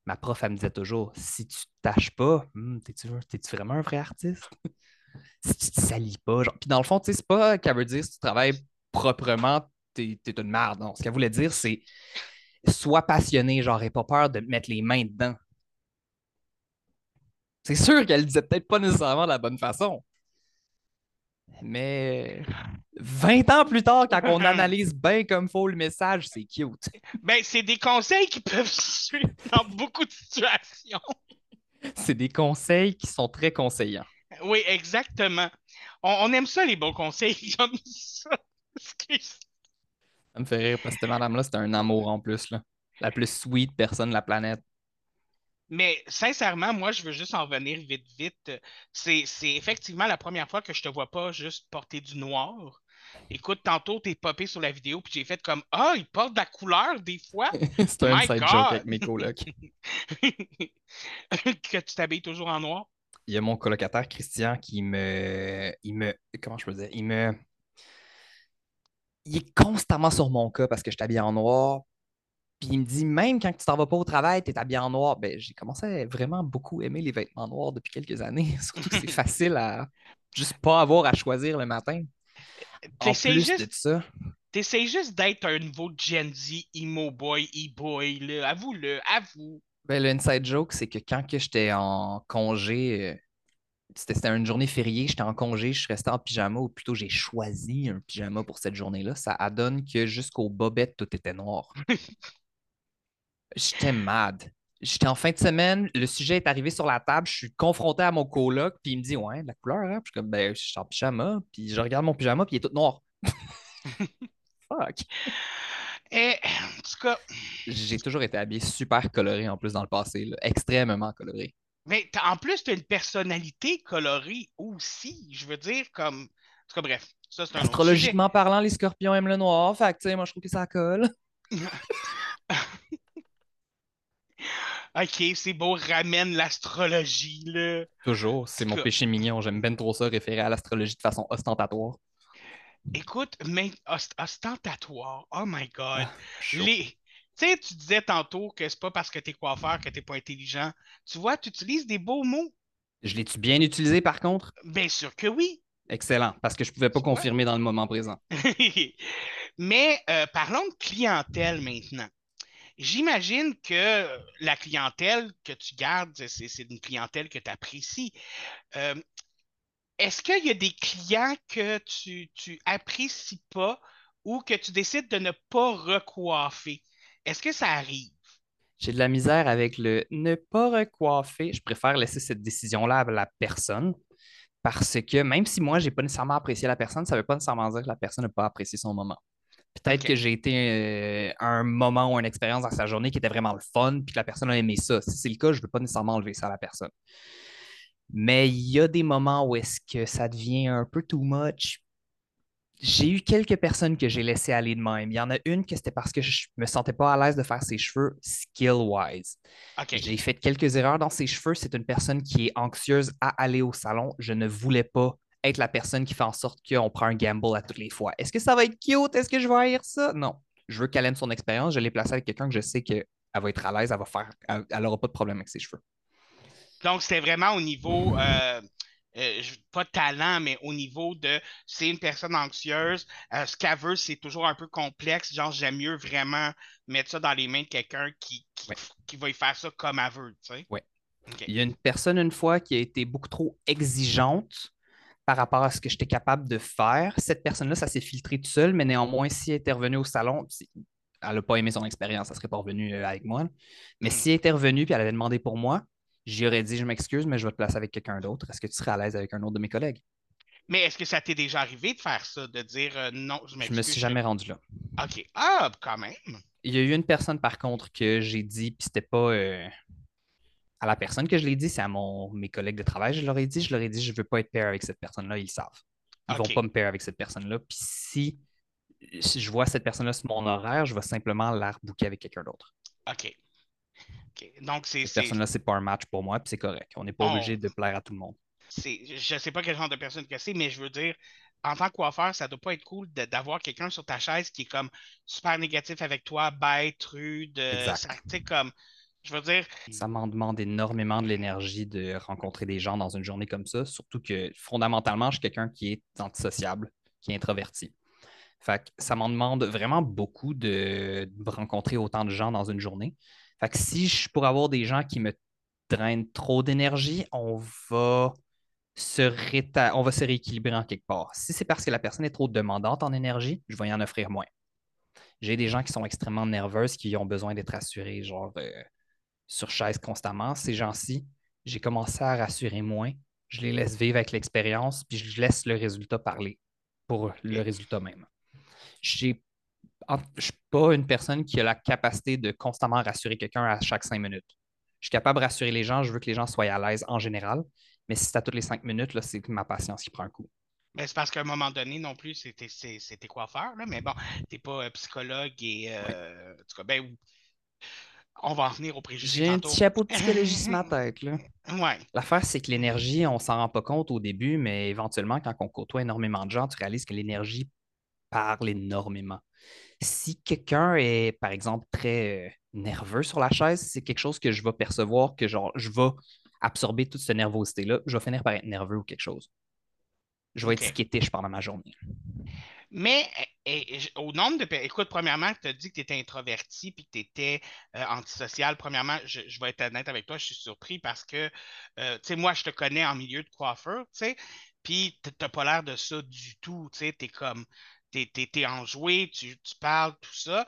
Ma prof, elle me disait toujours si tu te tâches pas, hmm, t'es-tu t'es-tu vraiment un vrai artiste? si tu te salis pas. Genre. Puis dans le fond, tu sais, c'est pas qu'elle veut dire si tu travailles proprement, t'es t'es une merde. Non, ce qu'elle voulait dire, c'est sois passionné, genre, et pas peur de mettre les mains dedans. C'est sûr qu'elle le disait peut-être pas nécessairement de la bonne façon. Mais 20 ans plus tard, quand on analyse bien comme faut le message, c'est cute. Ben, c'est des conseils qui peuvent suivre dans beaucoup de situations. C'est des conseils qui sont très conseillants. Oui, exactement. On, on aime ça, les bons conseils comme ça. Excuse. Ça me fait rire parce que cette madame-là, c'était un amour en plus. Là. La plus sweet personne de la planète. Mais sincèrement, moi, je veux juste en venir vite, vite. C'est, effectivement la première fois que je te vois pas juste porter du noir. Écoute, tantôt, t'es popé sur la vidéo, puis j'ai fait comme Ah, il porte de la couleur des fois? c'est un My inside God! joke avec mes colocs. que tu t'habilles toujours en noir? Il y a mon colocataire Christian qui me. Il me. Comment je peux dire? Il me. Il est constamment sur mon cas parce que je t'habille en noir. Puis il me dit, même quand tu t'en vas pas au travail, tu es habillé en noir. Ben, j'ai commencé à vraiment beaucoup aimer les vêtements noirs depuis quelques années. Surtout que c'est facile à juste pas avoir à choisir le matin. En plus juste, de ça, t'essayes juste d'être un nouveau Gen Z, emo boy, e-boy, là. Avoue-le, avoue. ben, le inside joke, c'est que quand que j'étais en congé, euh, c'était une journée fériée, j'étais en congé, je suis resté en pyjama, ou plutôt j'ai choisi un pyjama pour cette journée-là. Ça adonne que jusqu'aux bobettes, tout était noir. J'étais mad. J'étais en fin de semaine, le sujet est arrivé sur la table, je suis confronté à mon coloc, puis il me dit Ouais, de la couleur, hein? Puis je suis comme Ben, je suis en pyjama, puis je regarde mon pyjama, puis il est tout noir. Fuck. Et, en tout cas, J'ai toujours été habillé super coloré en plus dans le passé, là, extrêmement coloré. mais en plus, t'as une personnalité colorée aussi. Je veux dire, comme. En tout cas, bref, ça, c'est un autre sujet. Astrologiquement parlant, les scorpions aiment le noir, fait que tu sais, moi je trouve que ça colle. Ok, c'est beau, ramène l'astrologie, là. Toujours, c'est mon péché mignon. J'aime bien trop ça référer à l'astrologie de façon ostentatoire. Écoute, mais ost- ostentatoire, oh my God. Ah. Les... Tu sais, tu disais tantôt que c'est pas parce que t'es coiffeur que t'es pas intelligent. Tu vois, tu utilises des beaux mots. Je l'ai-tu bien utilisé par contre? Bien sûr que oui. Excellent, parce que je pouvais pas Tu vois? confirmer dans le moment présent. Mais euh, parlons de clientèle maintenant. J'imagine que la clientèle que tu gardes, c'est une clientèle que tu apprécies. Euh, Est-ce qu'il y a des clients que tu, tu apprécies pas ou que tu décides de ne pas recoiffer? Est-ce que ça arrive? J'ai de la misère avec le ne pas recoiffer. Je préfère laisser cette décision-là à la personne parce que même si moi, j'ai pas nécessairement apprécié la personne, ça veut pas nécessairement dire que la personne n'a pas apprécié son moment. Peut-être que j'ai été euh, à un moment ou une expérience dans sa journée qui était vraiment le fun, puis que la personne a aimé ça. Si c'est le cas, je ne veux pas nécessairement enlever ça à la personne. Mais il y a des moments où est-ce que ça devient un peu too much. J'ai eu quelques personnes que j'ai laissé aller de même. Il y en a une que c'était parce que je me sentais pas à l'aise de faire ses cheveux skill-wise. J'ai fait quelques erreurs dans ses cheveux. C'est une personne qui est anxieuse à aller au salon. Je ne voulais pas être la personne qui fait en sorte qu'on prend un gamble à toutes les fois. Est-ce que ça va être cute? Est-ce que je vais haïr ça? Non. Je veux qu'elle aime son expérience. Je l'ai placée avec quelqu'un que je sais qu'elle va être à l'aise, elle va faire, elle n'aura pas de problème avec ses cheveux. Donc, c'était vraiment au niveau, euh, euh, pas de talent, mais au niveau de c'est une personne anxieuse. euh, ce qu'elle veut, c'est toujours un peu complexe. Genre, j'aime mieux vraiment mettre ça dans les mains de quelqu'un qui, qui, Ouais. qui va y faire ça comme elle veut, tu sais. OK. Il y a une personne une fois qui a été beaucoup trop exigeante par rapport à ce que j'étais capable de faire. Cette personne-là, ça s'est filtré tout seul, mais néanmoins, si elle était revenue au salon, elle n'a pas aimé son expérience, elle ne serait pas revenue euh, avec moi. Mais Hmm. si elle était revenue et elle avait demandé pour moi, j'y aurais dit Je m'excuse, mais je vais te placer avec quelqu'un d'autre. Est-ce que tu serais à l'aise avec un autre de mes collègues? Mais est-ce que ça t'est déjà arrivé de faire ça, de dire euh, non, je Je m'excuse? me suis jamais rendu là. OK. Ah, quand même. Il y a eu une personne, par contre, que j'ai dit, puis c'était pas. euh, à la personne que je l'ai dit, c'est à mon, mes collègues de travail, je leur ai dit, je leur ai dit, je ne veux pas être pair avec cette personne-là, ils le savent. Ils ne vont pas me pair avec cette personne-là. Puis si, si je vois cette personne-là sur mon horaire, je vais simplement la rebooker avec quelqu'un d'autre. OK. OK. Donc, c'est. Cette c'est- personne-là, c'est pas un match pour moi, puis c'est correct. On n'est pas Oh. obligé de plaire à tout le monde. c'est- je sais pas quel genre de personne que c'est, mais je veux dire, en tant que coiffeur, ça doit pas être cool d'avoir quelqu'un sur ta chaise qui est comme super négatif avec toi, bête, rude, euh, Exact. ça- comme, je veux dire, Ça m'en demande énormément de l'énergie de rencontrer des gens dans une journée comme ça, surtout que fondamentalement, je suis quelqu'un qui est antisociable, qui est introverti. Fait que ça m'en demande vraiment beaucoup de, rencontrer autant de gens dans une journée. Fait que si je pourrais avoir des gens qui me drainent trop d'énergie, on va se réta- on va se rééquilibrer en quelque part. Si c'est parce que la personne est trop demandante en énergie, je vais y en offrir moins. J'ai des gens qui sont extrêmement nerveuses, qui ont besoin d'être rassurés, genre euh, sur chaise constamment. Ces gens-ci, j'ai commencé à rassurer moins. Je les laisse vivre avec l'expérience, puis je laisse le résultat parler pour le résultat même. Je ne suis pas une personne qui a la capacité de constamment rassurer quelqu'un à chaque cinq minutes. Je suis capable de rassurer les gens, je veux que les gens soient à l'aise en général, mais si c'est à toutes les cinq minutes, c'est ma patience qui prend un coup. c'est parce qu'à un moment donné non plus, c'était c'était coiffeur, là, mais bon, t'es pas euh, psychologue et, euh, en tout cas, ben, on va en venir au préjugé J'ai un petit chapeau de psychologie sur ma tête. Là. Ouais. L'affaire, c'est que l'énergie, on s'en rend pas compte au début, mais éventuellement, quand on côtoie énormément de gens, tu réalises que l'énergie parle énormément. Si quelqu'un est, par exemple, très euh, nerveux sur la chaise, c'est quelque chose que je vais percevoir, que genre, je vais absorber toute cette nervosité-là. Je vais finir par être nerveux ou quelque chose. Je vais être skittish pendant ma journée. Mais eh, eh, au nombre de... Écoute, premièrement, tu as dit que tu étais introverti puis que tu étais antisocial. Premièrement, je, je vais être honnête avec toi, je suis surpris parce que, euh, tu sais, moi, je te connais en milieu de coiffeur, tu sais, puis tu n'as pas l'air de ça du tout, tu sais, tu es comme... Tu es, enjoué, tu, tu parles, tout ça.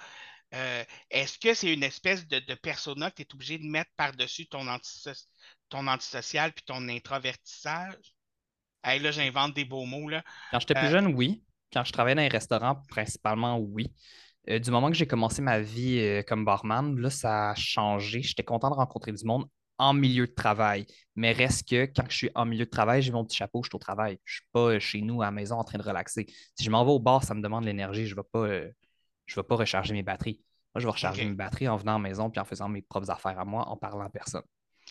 Euh, Est-ce que c'est une espèce de, de persona que tu es obligé de mettre par-dessus ton, antiso ton antisocial puis ton introvertissage? Hey, là, j'invente des beaux mots, là. Quand j'étais plus Euh, jeune, oui. Quand je travaillais dans les restaurants, principalement, oui. Euh, du moment que j'ai commencé ma vie euh, comme barman, là, ça a changé. J'étais content de rencontrer du monde en milieu de travail. Mais reste que quand je suis en milieu de travail, j'ai mon petit chapeau, je suis au travail. Je ne suis pas euh, chez nous à la maison en train de relaxer. Si je m'en vais au bar, ça me demande de l'énergie. Je ne vais, pas, euh, je vais pas recharger mes batteries. Moi, je vais recharger mes batteries en venant à la maison puis en faisant mes propres affaires à moi, en parlant à personne.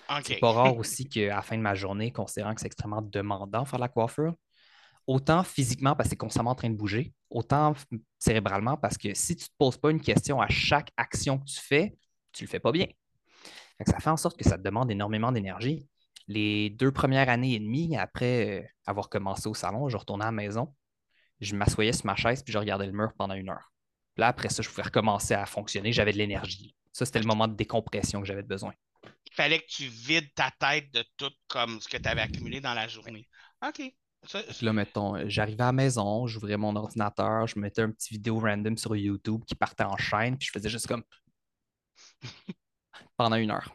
OK. C'est pas rare aussi qu'à la fin de ma journée, considérant que c'est extrêmement demandant faire la coiffure, autant physiquement parce que c'est constamment en train de bouger, autant cérébralement parce que si tu ne te poses pas une question à chaque action que tu fais, tu ne le fais pas bien. Ça fait en sorte que ça te demande énormément d'énergie. Les deux premières années et demie, après euh, avoir commencé au salon, je retournais à la maison, je m'assoyais sur ma chaise puis je regardais le mur pendant une heure. Puis là, après ça, je pouvais recommencer à fonctionner, j'avais de l'énergie. Ça, c'était le moment de décompression que j'avais besoin. Il fallait que tu vides ta tête de tout comme ce que tu avais accumulé dans la journée. OK. Là, mettons, euh, j'arrivais à la maison, j'ouvrais mon ordinateur, je mettais un petit vidéo random sur YouTube qui partait en chaîne, puis je faisais juste comme pendant une heure.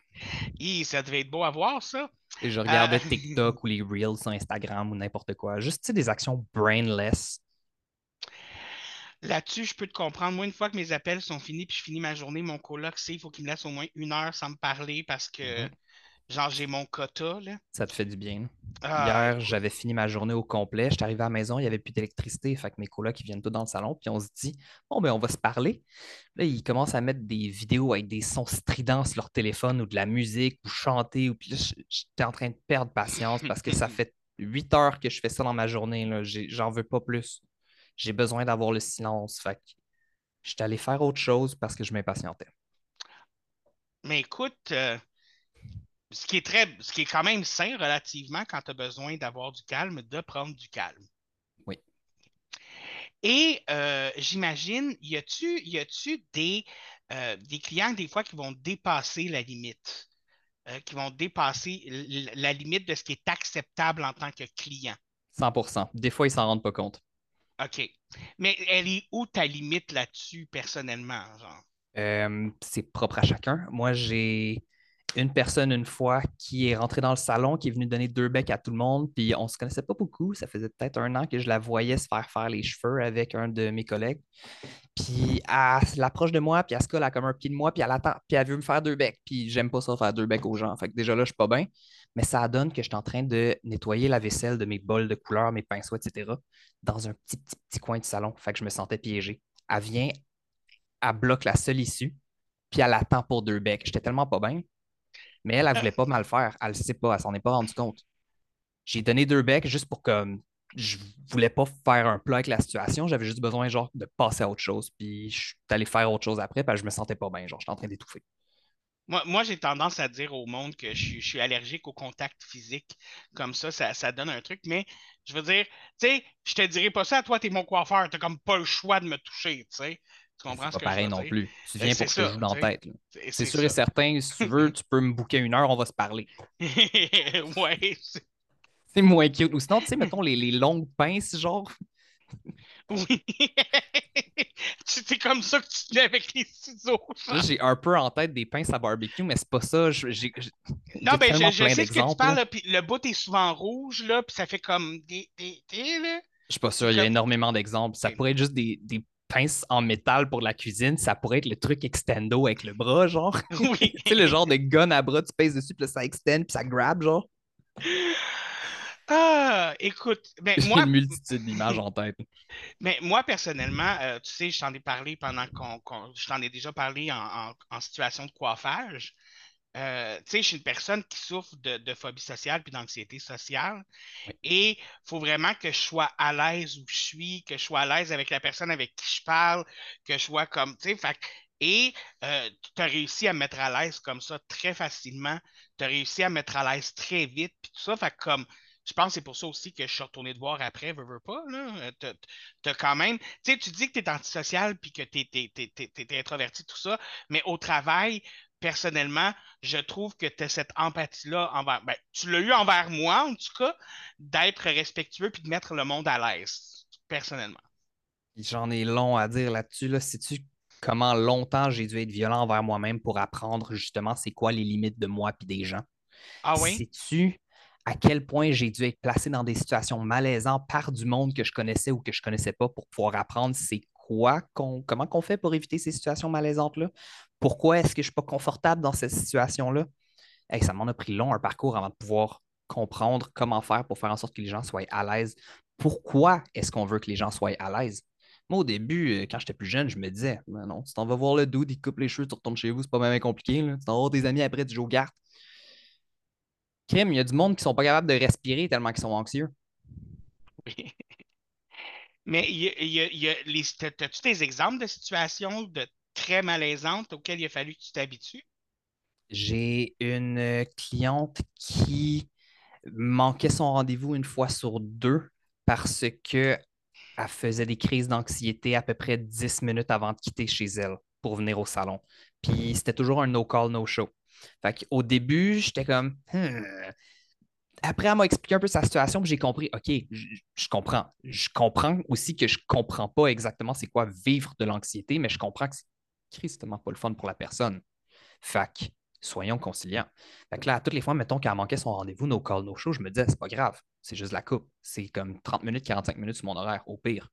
Ça devait être beau à voir, ça. Et je regardais Euh. TikTok ou les Reels sur Instagram ou n'importe quoi. Juste, tu sais, des actions brainless. Là-dessus, je peux te comprendre. Moi, une fois que mes appels sont finis puis je finis ma journée, mon coloc, c'est il faut qu'il me laisse au moins une heure sans me parler parce que, Mhm. Genre, j'ai mon quota, là. Ça te fait du bien. Ah, Hier, j'avais fini ma journée au complet. J'étais arrivé à la maison, il n'y avait plus d'électricité. Fait que mes colocs, ils viennent tous dans le salon. Puis on se dit, bon, ben, on va se parler. Là, ils commencent à mettre des vidéos avec des sons stridents sur leur téléphone ou de la musique ou chanter. Ou... Puis là, j'étais en train de perdre patience parce que ça fait huit heures que je fais ça dans ma journée. J'en veux pas plus. J'ai besoin d'avoir le silence. Fait que j'étais allé faire autre chose parce que je m'impatientais. Mais écoute, euh, ce qui est très, ce qui est quand même sain relativement quand tu as besoin d'avoir du calme, de prendre du calme. Oui. Et euh, j'imagine, y a-tu, y a-tu des, euh, des clients des fois qui vont dépasser la limite, euh, qui vont dépasser la limite de ce qui est acceptable en tant que client? 100 Des fois, ils s'en rendent pas compte. OK. Mais elle est où ta limite là-dessus personnellement, genre? Euh, c'est propre à chacun. Moi, j'ai une personne une fois qui est rentrée dans le salon, qui est venue donner deux becs à tout le monde, puis on se connaissait pas beaucoup. Ça faisait peut-être un an que je la voyais se faire faire les cheveux avec un de mes collègues. Puis elle l'approche de moi, puis elle se colle à comme un pied de moi, puis elle attend, puis elle veut me faire deux becs. Puis j'aime pas ça faire deux becs aux gens. Fait que déjà là, je suis pas bien. Mais ça donne que je suis en train de nettoyer la vaisselle de mes bols de couleur, mes pinceaux, etc. dans un petit, petit, petit coin du salon. Fait que je me sentais piégé. Elle vient, elle bloque la seule issue, puis elle attend pour deux becs. J'étais tellement pas bien. Mais elle, elle voulait pas mal faire. Elle ne sait pas, elle s'en est pas rendue compte. J'ai donné deux becs juste pour que je voulais pas faire un plat avec la situation. J'avais juste besoin genre de passer à autre chose. Puis je suis allé faire autre chose après, parce que je me sentais pas bien. Genre, j'étais en train d'étouffer. Moi, moi j'ai tendance à dire au monde que je, suis allergique au contact physique. Comme ça, ça, donne un truc. Mais je veux dire, tu sais, je te dirais pas ça, toi, tu es mon coiffeur. Tu comme pas le choix de me toucher, tu sais. Tu comprends ce que pareil je veux non dire? plus. Tu Ben, viens pour que je joue dans la tête. C'est sûr et certain, si tu veux, tu peux me booker une heure, on va se parler. ouais. c'est- moins cute. Ou sinon, tu sais, mettons les, les longues pinces, genre. Oui. C'est comme ça que tu te avec les ciseaux. Là, j'ai un peu en tête des pinces à barbecue, mais c'est pas ça. Non, ben, tellement je, sais ce que tu parles, puis le bout est souvent rouge, là, puis ça fait comme des. des, des, là. Je suis pas sûr, il y a énormément d'exemples. Ça pourrait être juste des, des pinces en métal pour la cuisine. Ça pourrait être le truc extendo avec le bras, genre. Oui. tu sais, le genre de gun à bras, tu pèses dessus, puis là, ça extend, puis ça grab, genre. Ah, écoute, ben, J'ai moi, une multitude d'images en tête. mais moi, personnellement, euh, tu sais, je t'en ai parlé pendant qu'on. je t'en ai déjà parlé en, en- en situation de coiffage. Euh, tu sais, je suis une personne qui souffre de, de phobie sociale puis d'anxiété sociale. Oui. Et il faut vraiment que je sois à l'aise où je suis, que je sois à l'aise avec la personne avec qui je parle, que je sois comme, tu sais, et euh, tu as réussi à me mettre à l'aise comme ça très facilement. Tu as réussi à me mettre à l'aise très vite, puis tout ça. Fait comme, je pense que c'est pour ça aussi que je suis retourné te voir après, veux, veux pas, là. Euh, T'as quand même, tu sais, tu dis que tu es antisocial puis que tu es, introverti, tout ça, mais au travail, personnellement, je trouve que tu as cette empathie-là envers, ben, tu l'as eu envers moi, en tout cas, d'être respectueux puis de mettre le monde à l'aise, personnellement. J'en ai long à dire là-dessus. Là. Sais-tu comment longtemps j'ai dû être violent envers moi-même pour apprendre justement c'est quoi les limites de moi puis des gens? Ah oui? Sais-tu à quel point j'ai dû être placé dans des situations malaisantes par du monde que je connaissais ou que je connaissais pas pour pouvoir apprendre c'est comment qu'on fait pour éviter ces situations malaisantes-là? Pourquoi est-ce que je suis pas confortable dans cette situation-là? Ça m'en a pris long un parcours avant de pouvoir comprendre comment faire pour faire en sorte que les gens soient à l'aise. Pourquoi est-ce qu'on veut que les gens soient à l'aise? Moi, au début, euh, quand j'étais plus jeune, je me disais, Ben non, tu t'en vas voir le dude, il coupe les cheveux, tu retournes chez vous, c'est pas même compliqué. Tu t'en vas tes amis après, tu joues aux cartes. Kim, il y a du monde qui sont pas capables de respirer tellement qu'ils sont anxieux. Mais y y a- les, t'as-tu des exemples de situations de très malaisantes auxquelles il a fallu que tu t'habitues? J'ai une euh, cliente qui manquait son rendez-vous une fois sur deux parce que elle faisait des crises d'anxiété à peu près 10 minutes avant de quitter chez elle pour venir au salon. Puis c'était toujours un no-call, no-show. Fait qu'au début, j'étais comme. Hmm. Après, elle m'a expliqué un peu sa situation, puis j'ai compris, OK, je, comprends. Je comprends aussi que je comprends pas exactement c'est quoi vivre de l'anxiété, mais je comprends que c'est tristement pas le fun pour la personne. Que, soyons conciliants. Fait que là, toutes les fois, mettons qu'elle manquait son rendez-vous, no call, no show, je me disais, c'est pas grave, c'est juste la coupe. C'est comme 30 minutes, 45 minutes sur mon horaire, au pire.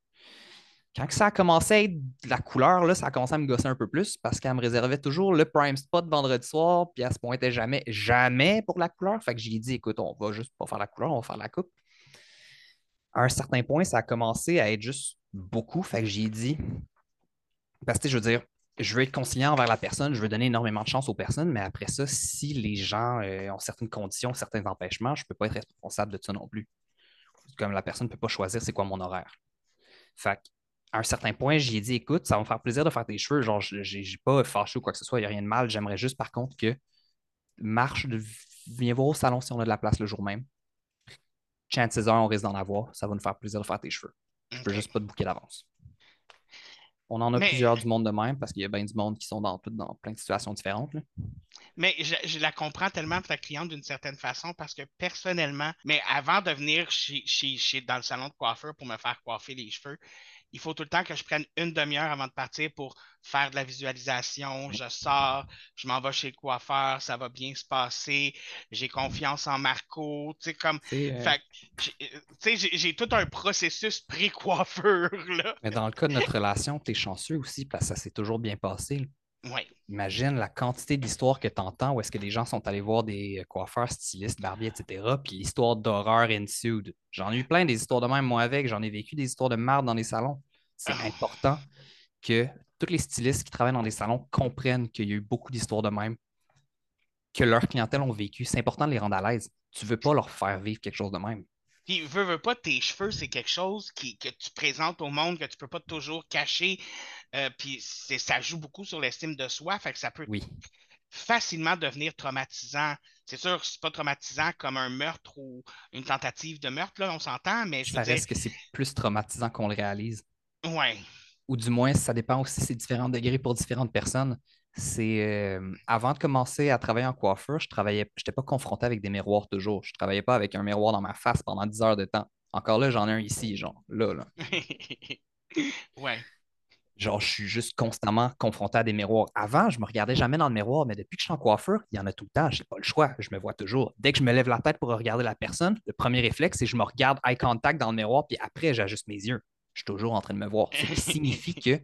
Quand que ça a commencé à être de la couleur, là, ça a commencé à me gosser un peu plus parce qu'elle me réservait toujours le prime spot vendredi soir, puis elle se pointait jamais, jamais pour la couleur. Fait que j'ai dit, écoute, on va juste pas faire la couleur, on va faire la coupe. À un certain point, ça a commencé à être juste beaucoup. Fait que j'ai dit, parce que je veux dire, je veux être conciliant envers la personne, je veux donner énormément de chance aux personnes, mais après ça, si les gens euh, ont certaines conditions, certains empêchements, je ne peux pas être responsable de ça non plus. Comme la personne ne peut pas choisir c'est quoi mon horaire. Fait à un certain point, j'ai dit écoute, ça va me faire plaisir de faire tes cheveux. Genre, je n'ai pas fâché ou quoi que ce soit, il n'y a rien de mal. J'aimerais juste par contre que marche, viens voir au salon si on a de la place le jour même. Chances are, on risque d'en avoir. Ça va nous faire plaisir de faire tes cheveux. Je peux juste pas te bouquer d'avance. On en a Mais- plusieurs du monde de même parce qu'il y a bien du monde qui sont dans, dans plein de situations différentes. là. Mais je, je la comprends tellement ta cliente d'une certaine façon parce que personnellement, mais avant de venir chez, chez- chez- dans le salon de coiffeur pour me faire coiffer les cheveux, il faut tout le temps que je prenne une demi-heure avant de partir pour faire de la visualisation. Je sors, je m'en vais chez le coiffeur, ça va bien se passer. J'ai confiance en Marco. Tu sais, comme. Euh, Fait que, j'ai- tu sais, j'ai j'ai tout un processus pré-coiffure, là. Mais dans le cas de notre relation, tu es chanceux aussi parce que ça s'est toujours bien passé. Ouais. Imagine la quantité d'histoires que tu entends où est-ce que les gens sont allés voir des euh, coiffeurs, stylistes, barbiers, etc. Puis l'histoire d'horreur ensued. J'en ai eu plein des histoires de même, moi, avec. J'en ai vécu des histoires de merde dans les salons. C'est Ah. important que tous les stylistes qui travaillent dans des salons comprennent qu'il y a eu beaucoup d'histoires de même, que leurs clientèles ont vécu. C'est important de les rendre à l'aise. Tu veux pas leur faire vivre quelque chose de même. Puis, veux, veux pas, tes cheveux, c'est quelque chose qui, que tu présentes au monde, que tu peux pas toujours cacher. Euh, puis, ça joue beaucoup sur l'estime de soi. Fait que ça peut Oui. facilement devenir traumatisant. C'est sûr, c'est pas traumatisant comme un meurtre ou une tentative de meurtre, là, on s'entend, mais je Ça veux dire, reste que c'est plus traumatisant qu'on le réalise. ouais. ou du moins, ça dépend aussi, c'est différents degrés pour différentes personnes. C'est euh, avant de commencer à travailler en coiffure, je travaillais, je n'étais pas confronté avec des miroirs toujours. Je ne travaillais pas avec un miroir dans ma face pendant 10 heures de temps. Encore là, j'en ai un ici, genre là, là. ouais. Genre, je suis juste constamment confronté à des miroirs. Avant, je me regardais jamais dans le miroir, mais depuis que je suis en coiffure, il y en a tout le temps. Je n'ai pas le choix. Je me vois toujours. Dès que je me lève la tête pour regarder la personne, le premier réflexe, c'est que je me regarde eye contact dans le miroir, puis après, j'ajuste mes yeux. Je suis toujours en train de me voir. Ce qui signifie que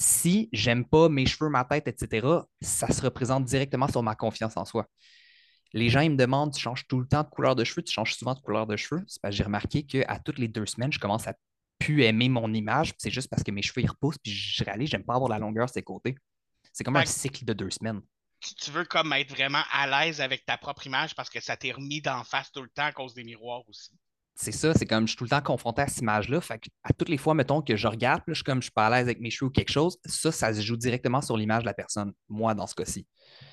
si j'aime pas mes cheveux, ma tête, etc., ça se représente directement sur ma confiance en soi. Les gens, ils me demandent, tu changes tout le temps de couleur de cheveux, tu changes souvent de couleur de cheveux? C'est parce que j'ai remarqué qu'à toutes les deux semaines, je commence à plus aimer mon image. C'est juste parce que mes cheveux, ils repoussent, puis je réalise, j'aime pas avoir la longueur de ses côtés. C'est comme Fait un cycle de deux semaines. Tu, tu veux comme être vraiment à l'aise avec ta propre image parce que ça t'est remis d'en face tout le temps à cause des miroirs aussi? C'est ça, c'est comme je suis tout le temps confronté à cette image-là. Fait que à toutes les fois, mettons que je regarde, là, je suis comme je suis pas à l'aise avec mes cheveux ou quelque chose, ça, ça se joue directement sur l'image de la personne, moi, dans ce cas-ci.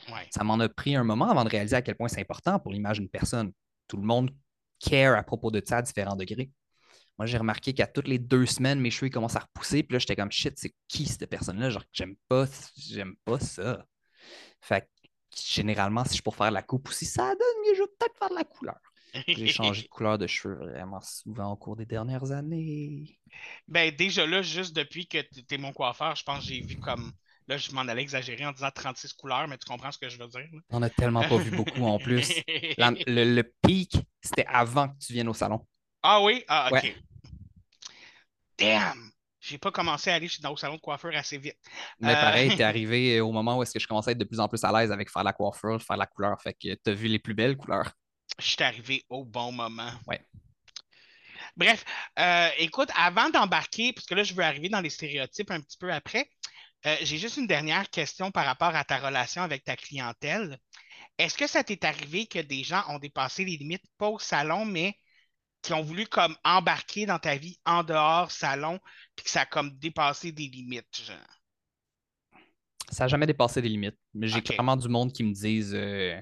Ouais. Ça m'en a pris un moment avant de réaliser à quel point c'est important pour l'image d'une personne. Tout le monde care à propos de ça à différents degrés. Moi, j'ai remarqué qu'à toutes les deux semaines, mes cheveux commencent à repousser. Puis là, j'étais comme shit, c'est qui cette personne-là? Genre, j'aime pas, j'aime pas ça. Fait que généralement, si je suis pour faire la coupe aussi, ça donne mieux, je vais peut-être faire de la couleur. J'ai changé de couleur de cheveux vraiment souvent au cours des dernières années. Ben, déjà là, juste depuis que tu es mon coiffeur, je pense que j'ai vu comme. Là, je m'en allais exagérer en disant 36 couleurs, mais tu comprends ce que je veux dire. là? On a tellement pas vu beaucoup en plus. La- le, le pic, c'était avant que tu viennes au salon. Ah oui? Ah, ok. Ouais. Damn! J'ai pas commencé à aller dans le salon de coiffeur assez vite. Mais Euh, pareil, t'es arrivé au moment où est-ce que je commençais à être de plus en plus à l'aise avec faire la coiffure, faire la couleur. Fait que t'as vu les plus belles couleurs. Je suis arrivé au bon moment. Ouais. Bref, euh, écoute, avant d'embarquer, parce que là, je veux arriver dans les stéréotypes un petit peu après, euh, j'ai juste une dernière question par rapport à ta relation avec ta clientèle. Est-ce que ça t'est arrivé que des gens ont dépassé les limites, pas au salon, mais qui ont voulu comme embarquer dans ta vie en dehors salon, puis que ça a comme dépassé des limites, genre? Ça n'a jamais dépassé des limites. Mais j'ai clairement du monde qui me disent euh,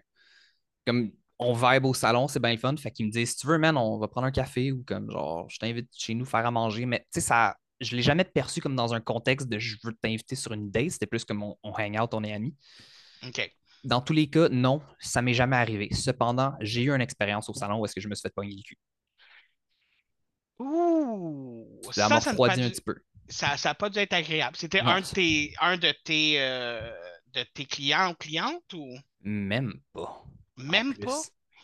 comme on vibe au salon, c'est bien le fun. Fait qu'ils me disent si tu veux, man, on va prendre un café ou comme genre je t'invite chez nous faire à manger. Mais tu sais, ça. Je ne l'ai jamais perçu comme dans un contexte de je veux t'inviter sur une date. C'était plus comme on, on hang out, on est amis. OK. Dans tous les cas, non, ça m'est jamais arrivé. Cependant, j'ai eu une expérience au salon où est-ce que je me suis fait pogner le cul. Ouh! Ça m'a n'a refroidi un petit peu. ça, ça a pas dû être agréable. C'était un de tes, un de tes, euh, de tes clients ou clientes ou? Même pas. Même plus. pas?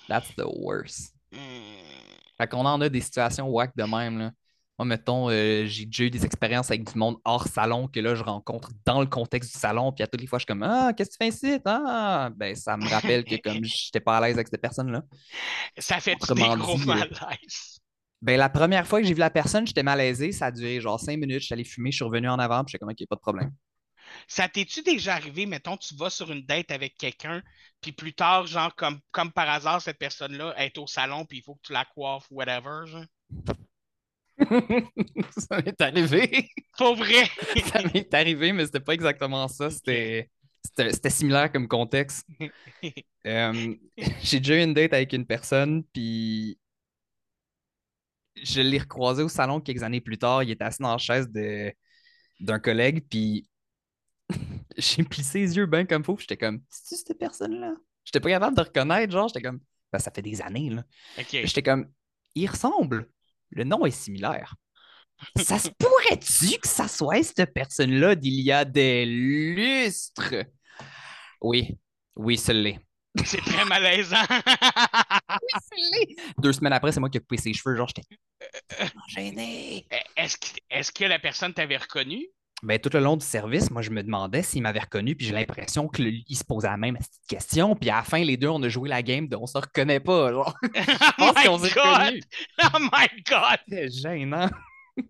That's the worst. Hmm. Fait qu'on en a des situations whack de même. Là. Moi, mettons, euh, j'ai déjà eu des expériences avec du monde hors salon que là, je rencontre dans le contexte du salon. Puis à toutes les fois, je suis comme Ah, qu'est-ce que tu fais ici? Ah, ben, ça me rappelle que comme j'étais pas à l'aise avec cette personne-là. Ça fait Autrement gros euh, malaises. Ben, la première fois que j'ai vu la personne, j'étais malaisé. Ça a duré genre cinq minutes. Allé fumer, je suis revenu en avant. Puis j'étais comme OK, pas de problème. Ça t'es-tu déjà arrivé, mettons, tu vas sur une date avec quelqu'un, puis plus tard, genre, comme, comme par hasard, cette personne-là est au salon, puis il faut que tu la coiffes, whatever, genre? ça m'est arrivé. Pas vrai! ça m'est arrivé, mais c'était pas exactement ça. C'était c'était- c'était similaire comme contexte. Euh, j'ai déjà eu une date avec une personne, puis je l'ai recroisé au salon quelques années plus tard. Il était assis dans la chaise de- d'un collègue, puis j'ai plissé les yeux bien comme puis J'étais comme, c'est-tu cette personne-là? J'étais pas capable de reconnaître, genre, j'étais comme, Ben, ça fait des années, là. J'étais comme, il ressemble. Le nom est similaire. Ça se pourrait-tu que ça soit cette personne-là d'il y a des lustres? Oui, oui, ce l'est. C'est très malaisant. Oui. Deux semaines après, c'est moi qui ai coupé ses cheveux. Genre, j'étais tellement gêné. Est-ce que, est-ce que la personne t'avait reconnu? Ben, tout le long du service, moi, je me demandais s'il m'avait reconnu, puis j'ai l'impression qu'il se posait la même petite question. Puis à la fin, les deux, on a joué la game de on se reconnaît pas. Genre, oh pense my God! Oh my God! C'était gênant.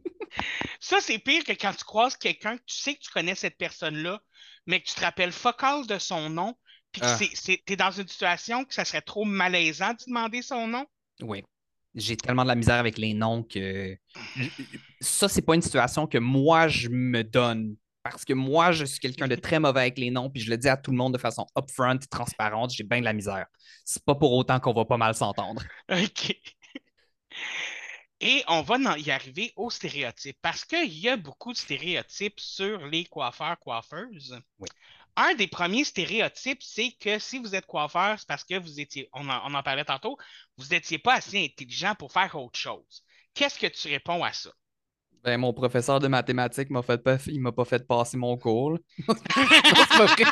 Ça, c'est pire que quand tu croises quelqu'un que tu sais que tu connais cette personne-là, mais que tu te rappelles focal de son nom, puis que Ah. c'est, c'est- t'es dans une situation que ça serait trop malaisant de demander son nom. Oui. J'ai tellement de la misère avec les noms que ça, c'est pas une situation que moi, je me donne. Parce que moi, je suis quelqu'un de très mauvais avec les noms, puis je le dis à tout le monde de façon upfront, transparente, j'ai bien de la misère. C'est pas pour autant qu'on va pas mal s'entendre. OK. Et on va y arriver aux stéréotypes, parce qu'il y a beaucoup de stéréotypes sur les coiffeurs, coiffeuses. Oui. Un des premiers stéréotypes, c'est que si vous êtes coiffeur, c'est parce que vous étiez, on en, on en parlait tantôt, vous n'étiez pas assez intelligent pour faire autre chose. Qu'est-ce que tu réponds à ça? Ben, mon professeur de mathématiques m'a fait pas, il m'a pas fait passer mon cours. Non, pas vrai.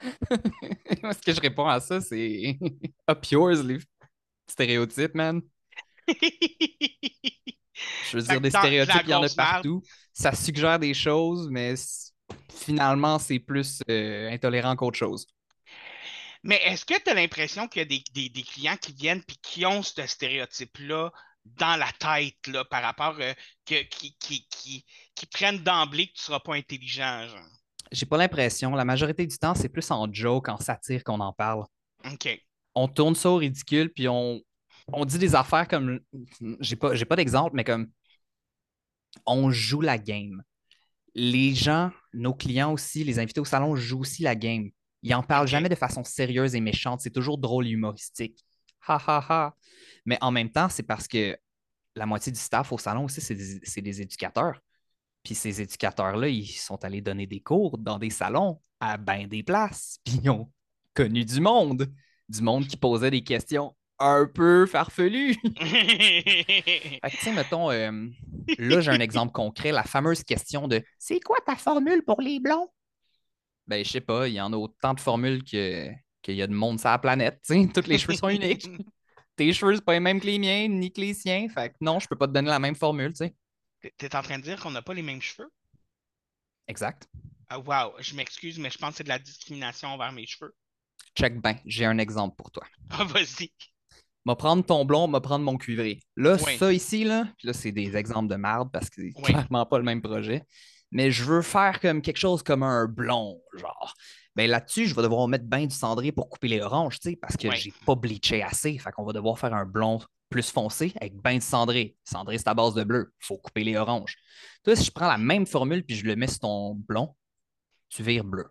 Ce que je réponds à ça, c'est up yours, les stéréotypes, man. Je veux dire, des stéréotypes, il y en a partout. Ça suggère des choses, mais finalement, c'est plus euh, intolérant qu'autre chose. Mais est-ce que tu as l'impression qu'il y a des, des- des clients qui viennent puis qui ont ce stéréotype-là dans la tête là, par rapport euh, que, qui, qui, qui, qui prennent d'emblée que tu ne seras pas intelligent, genre? J'ai pas l'impression. La majorité du temps, c'est plus en joke, en satire qu'on en parle. OK. on tourne ça au ridicule, puis on, on dit des affaires comme. J'ai pas, j'ai pas d'exemple, mais comme. On joue la game. Les gens, nos clients aussi, les invités au salon jouent aussi la game. Ils en parlent jamais de façon sérieuse et méchante. C'est toujours drôle et humoristique. Ha ha ha. Mais en même temps, c'est parce que la moitié du staff au salon aussi, c'est des, c'est des éducateurs. Puis ces éducateurs-là, ils sont allés donner des cours dans des salons à ben des places. Puis ils ont connu du monde. Du monde qui posait des questions un peu farfelues. Fait que, tu sais, mettons, euh, là, j'ai un exemple concret, la fameuse question de C'est quoi ta formule pour les blonds? Ben, je sais pas, il y en a autant de formules que qu'il y a de monde sur la planète, tu sais. Tous les cheveux sont uniques. Tes cheveux, c'est pas les mêmes que les miens, ni que les siens. Fait que non, je peux pas te donner la même formule, tu sais. T'es en train de dire qu'on n'a pas les mêmes cheveux? Exact. Ah, wow, je m'excuse, mais je pense que c'est de la discrimination envers mes cheveux. Check ben, j'ai un exemple pour toi. Ah, vas-y. M'a prendre ton blond, m'a prendre mon cuivré. Là, Oui. ça ici, là, c'est des exemples de merde parce que c'est Oui. clairement pas le même projet. Mais je veux faire comme quelque chose comme un blond, genre. Ben là-dessus, je vais devoir mettre bien du cendré pour couper les oranges, tu sais, parce que Oui. j'ai pas bleaché assez. Fait qu'on va devoir faire un blond plus foncé avec bien de cendré. Cendré, c'est à base de bleu. Il faut couper les oranges. Toi, si je prends la même formule puis je le mets sur ton blond, tu vires bleu.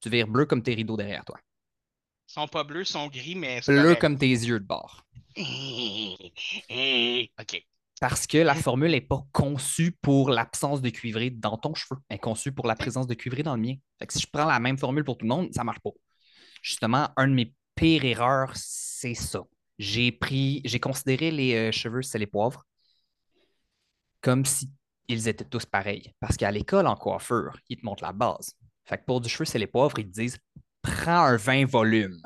Tu vires bleu comme tes rideaux derrière toi. Sont pas bleus, sont gris, mais Bleu comme tes yeux de bord. OK. Parce que la formule n'est pas conçue pour l'absence de cuivré dans ton cheveu. Elle est conçue pour la présence de cuivré dans le mien. Fait que si je prends la même formule pour tout le monde, ça ne marche pas. Justement, un de mes pires erreurs, c'est ça. J'ai pris, j'ai considéré les euh, cheveux c'est les poivres comme si ils étaient tous pareils. Parce qu'à l'école, en coiffure, ils te montrent la base. Fait que pour du cheveu c'est les poivres, ils te disent prends un 20 volume.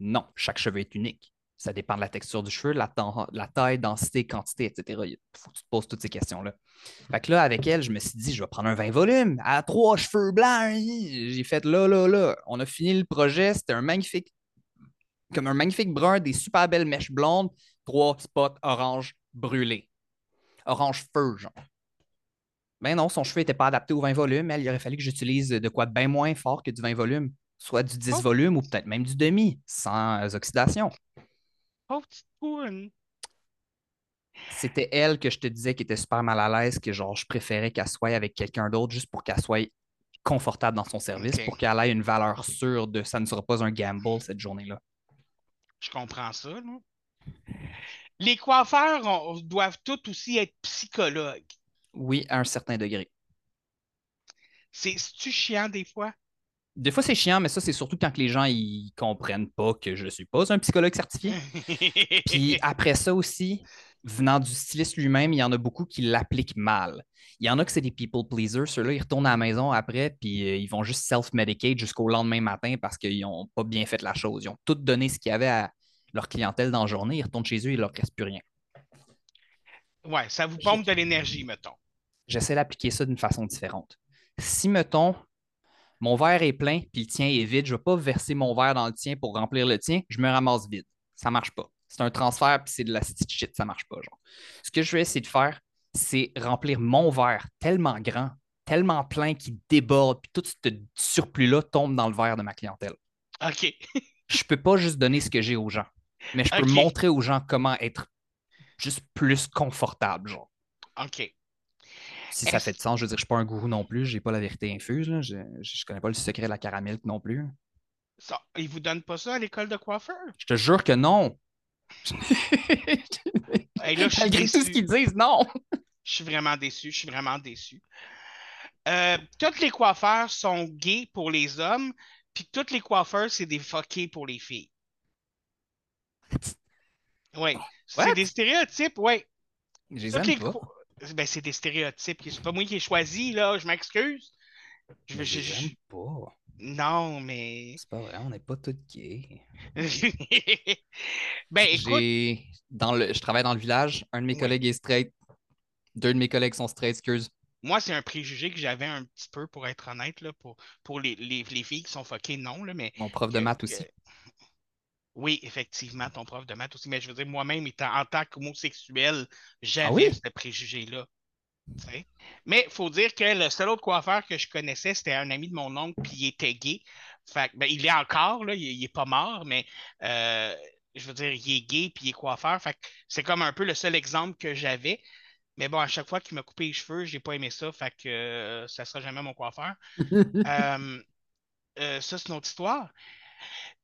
Non, chaque cheveu est unique. Ça dépend de la texture du cheveu, la, la taille, densité, quantité, etc. Il faut que tu te poses toutes ces questions-là. Fait que là, avec elle, je me suis dit, je vais prendre un 20 volumes à trois cheveux blancs. J'ai fait là, là, là. On a fini le projet. C'était un magnifique, comme un magnifique brun, des super belles mèches blondes, trois spots orange brûlés. Orange feu, genre. Ben non, son cheveu n'était pas adapté au 20 volumes. Elle, il aurait fallu que j'utilise de quoi bien moins fort que du 20 volumes. Soit du 10 Oh. volumes ou peut-être même du demi, sans oxydation. Oh, petite. C'était elle que je te disais qui était super mal à l'aise, que genre je préférais qu'elle soit avec quelqu'un d'autre juste pour qu'elle soit confortable dans son service, pour qu'elle ait une valeur sûre de ça ne sera pas un gamble cette journée-là. Je comprends ça, là. Les coiffeurs on- doivent tous aussi être psychologues. Oui, à un certain degré. C'est c'est-tu chiant des fois? Des fois, c'est chiant, mais ça, c'est surtout quand que les gens ils comprennent pas que je suis pas un psychologue certifié. Puis après ça aussi, venant du styliste lui-même, il y en a beaucoup qui l'appliquent mal. Il y en a que c'est des people pleasers. Ceux-là, ils retournent à la maison après, puis euh, ils vont juste self-medicate jusqu'au lendemain matin parce qu'ils n'ont pas bien fait la chose. Ils ont tout donné ce qu'il y avait à leur clientèle dans la journée. Ils retournent chez eux, il ne leur reste plus rien. Ouais, ça vous pompe de l'énergie, mettons. J'essaie d'appliquer ça d'une façon différente. Si, mettons, mon verre est plein, puis le tien est vide, je ne vais pas verser mon verre dans le tien pour remplir le tien, je me ramasse vide. Ça ne marche pas. C'est un transfert, puis c'est de la shit, ça ne marche pas. Genre. Ce que je vais essayer de faire, c'est remplir mon verre tellement grand, tellement plein qu'il déborde, puis tout ce surplus-là tombe dans le verre de ma clientèle. OK. je peux pas juste donner ce que j'ai aux gens, mais je peux montrer aux gens comment être juste plus confortable, genre. OK. Si ça fait de sens, je veux dire, je suis pas un gourou non plus, j'ai pas la vérité infuse, là. Je, je connais pas le secret de la caramel non plus. Ça, ils vous donnent pas ça à l'école de coiffeur? Je te jure que non. Hey, là, je suis Malgré tout ce déçu. qu'ils disent, non. Je suis vraiment déçu. Je suis vraiment déçu. Euh, tous les coiffeurs sont gays pour les hommes, puis tous les coiffeurs, c'est des fuckés pour les filles. Oui. C'est des stéréotypes, oui. Je les aime les pas. Ben, c'est des stéréotypes. C'est pas moi qui ai choisi, là. Je m'excuse. Je, pas. Non, mais. C'est pas vrai, on n'est pas tous gays. ben, écoute, dans le, je travaille dans le village, un de mes collègues est straight, deux de mes collègues sont straight, excuse. moi, c'est un préjugé que j'avais un petit peu, pour être honnête, là, pour, pour les, les, les filles qui sont fuckées, non, là, mais. Mon prof de maths aussi. Oui, effectivement, ton prof de maths aussi. Mais je veux dire, moi-même, étant en tant qu'homosexuel, j'avais Ah oui? ce préjugé-là. Mais il faut dire que le seul autre coiffeur que je connaissais, c'était un ami de mon oncle, puis il était gay. Fait que, ben, il est encore, là, il, il est pas mort, mais euh, je veux dire, il est gay, puis il est coiffeur. Fait que c'est comme un peu le seul exemple que j'avais. Mais bon, à chaque fois qu'il m'a coupé les cheveux, j'ai pas aimé ça, fait que euh, ça sera jamais mon coiffeur. Euh, ça, c'est une autre histoire.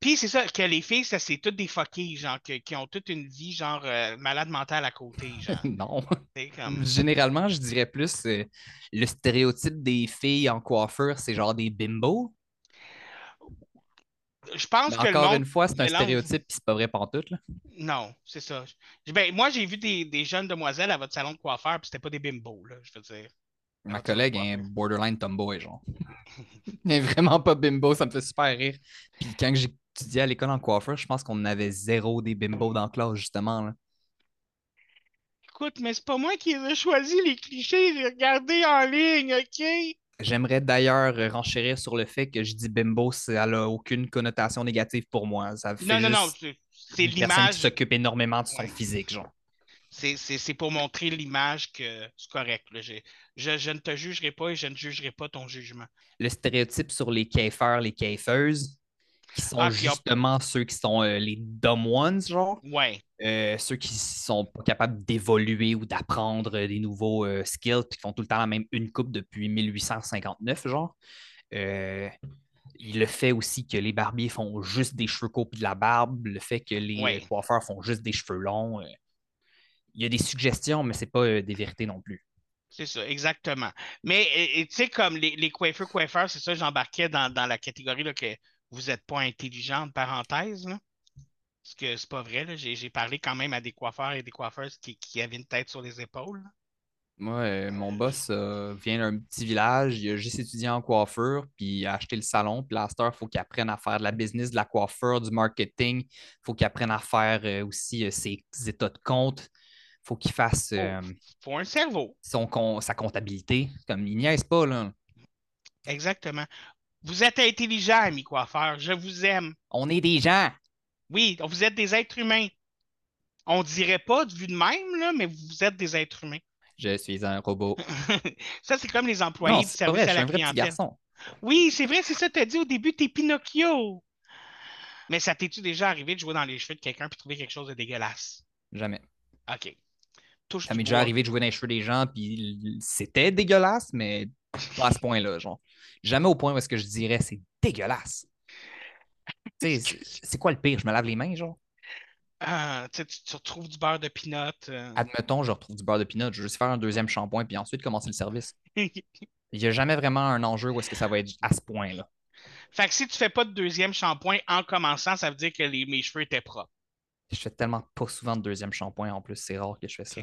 Puis c'est ça, que les filles, ça, c'est toutes des fuckées, genre, que- qui ont toute une vie, genre, euh, malade mentale à côté, genre. non. comme... Généralement, je dirais plus euh, le stéréotype des filles en coiffure, c'est genre des bimbos. Je pense Mais que encore une fois, c'est un stéréotype, puis c'est pas vrai pantoute. Là. Non, c'est ça. Ben, moi, j'ai vu des, des jeunes demoiselles à votre salon de coiffeur, puis c'était pas des bimbos, là, je veux dire. Ma collègue est un borderline tomboy, genre. Elle est vraiment pas bimbo, ça me fait super rire. Puis quand j'ai étudié à l'école en coiffure, je pense qu'on avait zéro des bimbos dans la classe, justement. Là. Écoute, mais c'est pas moi qui ai choisi les clichés, j'ai regardé en ligne, OK? J'aimerais d'ailleurs renchérir sur le fait que je dis bimbo, ça n'a aucune connotation négative pour moi. Ça fait Non, non, non, c'est l'image. qui s'occupe énormément de son Ouais. physique, genre. C'est pour montrer l'image que c'est correct. là. J'ai- Je, je ne te jugerai pas et je ne jugerai pas ton jugement. Le stéréotype sur les caifeurs, les caifeuses, qui sont Ah, justement ceux qui sont euh, les dumb ones, genre. Ouais. Euh, ceux qui sont pas capables d'évoluer ou d'apprendre euh, des nouveaux euh, skills, puis qui font tout le temps la même une coupe depuis 1859, genre. Le fait aussi que les barbiers font juste des cheveux courts et de la barbe, le fait que les Ouais. coiffeurs font juste des cheveux longs. Euh, il y a des suggestions, mais c'est pas euh, des vérités non plus. C'est ça, exactement. Mais tu sais, comme les, les coiffeurs, coiffeurs, c'est ça, j'embarquais dans, dans la catégorie là, que vous n'êtes pas intelligent, entre parenthèses. Là. Parce que c'est pas vrai, là. J'ai, j'ai parlé quand même à des coiffeurs et des coiffeuses qui, qui avaient une tête sur les épaules. là. Moi, euh, mon boss euh, vient d'un petit village, il a juste étudié en coiffure, puis il a acheté le salon, puis là, il faut qu'il apprenne à faire de la business, de la coiffure, du marketing, il faut qu'il apprenne à faire euh, aussi euh, ses états de compte, il faut qu'il fasse euh, Faut un cerveau. son, sa comptabilité. Comme il niaise pas, là. Exactement. Vous êtes intelligents, amis coiffeurs. Je vous aime. On est des gens. Oui, vous êtes des êtres humains. On dirait pas de vue de même, là, mais vous êtes des êtres humains. Je suis un robot. ça, c'est comme les employés Non, du service vrai, à la un vrai petit clientèle. Oui, c'est vrai, c'est ça, t'as dit au début, t'es Pinocchio. Mais ça t'es-tu déjà arrivé de jouer dans les cheveux de quelqu'un puis trouver quelque chose de dégueulasse? Jamais. OK. Touche Ça m'est déjà arrivé de jouer dans les cheveux des gens, puis c'était dégueulasse, mais pas à ce point-là, genre. Jamais au point où est-ce que je dirais c'est dégueulasse. C'est- quoi le pire? Je me lave les mains, genre? Ah, tu, tu- retrouves du beurre de pinot. euh. Admettons, je retrouve du beurre de pinot, je vais juste faire un deuxième shampoing, puis ensuite commencer le service. Il n'y a jamais vraiment un enjeu où est-ce que ça va être à ce point-là. fait que si tu fais pas de deuxième shampoing en commençant, ça veut dire que les- mes cheveux étaient propres. Je fais tellement pas souvent de deuxième shampoing en plus, c'est rare que je fais ça.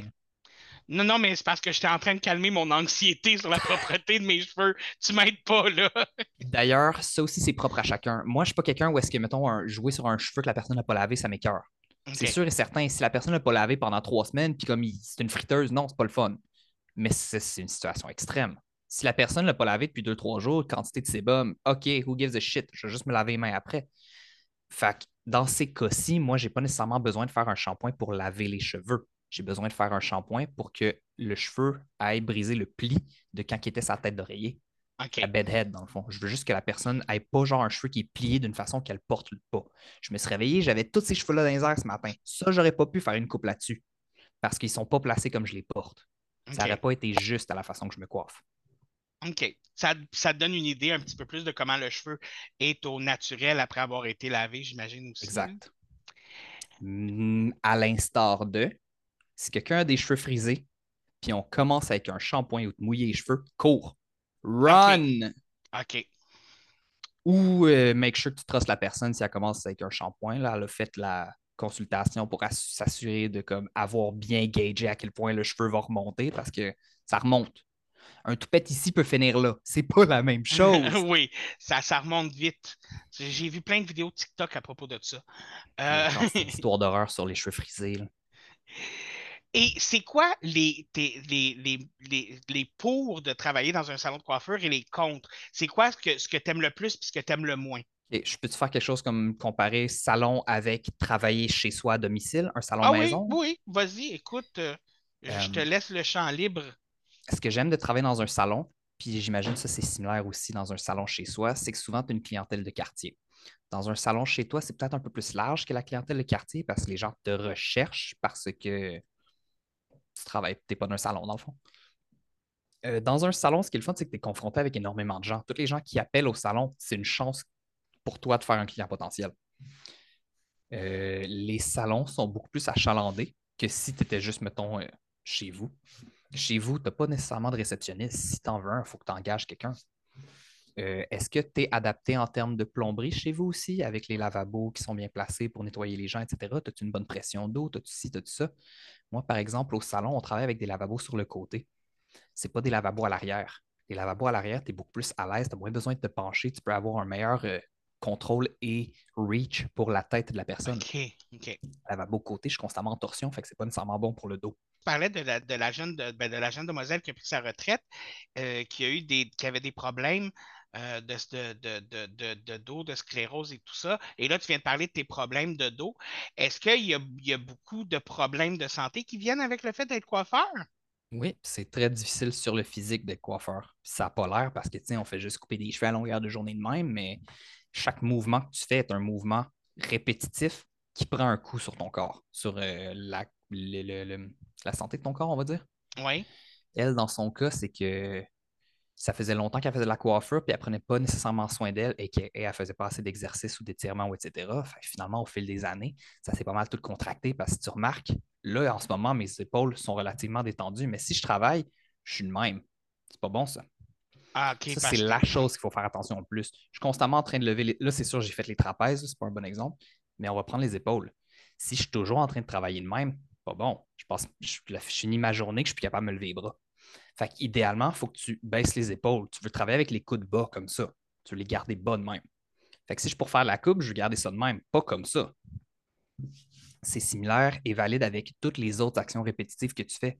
Non, non, mais c'est parce que j'étais en train de calmer mon anxiété sur la propreté de mes cheveux. Tu m'aides pas, là. D'ailleurs, ça aussi, c'est propre à chacun. Moi, je suis pas quelqu'un où est-ce que, mettons, un- jouer sur un cheveu que la personne n'a pas lavé, ça m'écœure. C'est sûr et certain, si la personne n'a pas lavé pendant trois semaines, puis comme c'est une friteuse, non, c'est pas le fun. Mais c'est c'est une situation extrême. Si la personne ne l'a pas lavé depuis deux, trois jours, quantité de sébum, OK, who gives a shit? Je vais juste me laver les mains après. Fait que dans ces cas-ci, moi, j'ai pas nécessairement besoin de faire un shampoing pour laver les cheveux. J'ai besoin de faire un shampoing pour que le cheveu aille briser le pli de quand était sa tête d'oreiller OK. la bedhead, dans le fond. Je veux juste que la personne ait pas genre un cheveu qui est plié d'une façon qu'elle porte pas. Je me suis réveillé, j'avais tous ces cheveux-là dans les airs ce matin. Ça, j'aurais pas pu faire une coupe là-dessus parce qu'ils sont pas placés comme je les porte. Ça n'aurait pas été juste à la façon que je me coiffe. OK. Ça, ça te donne une idée un petit peu plus de comment le cheveu est au naturel après avoir été lavé, j'imagine aussi. Exact. Mm, À l'instar de, si quelqu'un a des cheveux frisés, puis on commence avec un shampoing ou te mouiller les cheveux, cours. Run! OK. Ou euh, make sure que tu trustes la personne si elle commence avec un shampoing. Là, elle a fait la consultation pour ass- s'assurer de comme, avoir bien gagé à quel point le cheveu va remonter parce que ça remonte. Un toupette ici peut finir là. C'est pas la même chose. oui, ça, ça remonte vite. J'ai vu plein de vidéos TikTok à propos de ça. Euh, Genre, une histoire d'horreur sur les cheveux frisés. là. Et c'est quoi les, les, les, les, les pour de travailler dans un salon de coiffure et les contre? C'est quoi ce que, ce que tu aimes le plus et ce que tu aimes le moins? Et je peux-tu faire quelque chose comme comparer salon avec travailler chez soi à domicile, un salon Ah oui, maison? oui, vas-y, écoute, euh, je te Euh, laisse le champ libre. ce que j'aime de travailler dans un salon, puis j'imagine que ça c'est similaire aussi dans un salon chez soi, c'est que souvent tu as une clientèle de quartier. Dans un salon chez toi, c'est peut-être un peu plus large que la clientèle de quartier parce que les gens te recherchent parce que tu travailles, tu n'es pas dans un salon dans le fond. Euh, dans un salon, ce qui est le fun, c'est que tu es confronté avec énormément de gens. Tous les gens qui appellent au salon, c'est une chance pour toi de faire un client potentiel. Euh, les salons sont beaucoup plus achalandés que si tu étais juste, mettons, euh, chez vous. Chez vous, tu n'as pas nécessairement de réceptionniste. Si tu en veux un, il faut que tu engages quelqu'un. Euh, Est-ce que tu es adapté en termes de plomberie chez vous aussi, avec les lavabos qui sont bien placés pour nettoyer les gens, etc.? As-tu une bonne pression d'eau? As-tu ci, as-tu ça? Moi, par exemple, au salon, on travaille avec des lavabos sur le côté. Ce pas des lavabos à l'arrière. Les lavabos à l'arrière, tu es beaucoup plus à l'aise, tu as moins besoin de te pencher, tu peux avoir un meilleur euh, contrôle et reach pour la tête de la personne. OK, OK. Lavabo côté, je suis constamment en torsion, fait que c'est pas nécessairement bon pour le dos. Tu parlais de la, de la jeune, de, ben, de la jeune demoiselle qui a pris sa retraite, euh, qui a eu des, qui avait des problèmes euh, de, de, de, de, dos, de sclérose et tout ça. Et là, tu viens de parler de tes problèmes de dos. Est-ce qu'il y y a beaucoup de problèmes de santé qui viennent avec le fait d'être coiffeur? Oui, c'est très difficile sur le physique d'être coiffeur. Ça n'a pas l'air parce que, tu sais, on fait juste couper des cheveux à longueur de journée de même, mais chaque mouvement que tu fais est un mouvement répétitif qui prend un coup sur ton corps, sur euh, la, le- le- le- la santé de ton corps, on va dire. Oui. Elle, dans son cas, c'est que ça faisait longtemps qu'elle faisait de la coiffure, puis elle prenait pas nécessairement soin d'elle et qu'elle ne faisait pas assez d'exercice ou d'étirement, ou etc. Fait finalement, au fil des années, ça s'est pas mal tout contracté parce que tu remarques, là, en ce moment, mes épaules sont relativement détendues, mais si je travaille, je suis le même. C'est pas bon, ça. Ah. Ça, c'est que- la chose qu'il faut faire attention le plus. Je suis constamment en train de lever les... Là, c'est sûr, j'ai fait les trapèzes, c'est pas un bon exemple, mais on va prendre les épaules. Si je suis toujours en train de travailler de même, pas bon. Je pense je, je finis ma journée que je suis plus capable de me lever les bras. Fait qu'idéalement, il faut que tu baisses les épaules. Tu veux travailler avec les coudes bas comme ça. Tu veux les garder bas de même. Fait que si je pour faire la coupe, je veux garder ça de même, pas comme ça. C'est similaire et valide avec toutes les autres actions répétitives que tu fais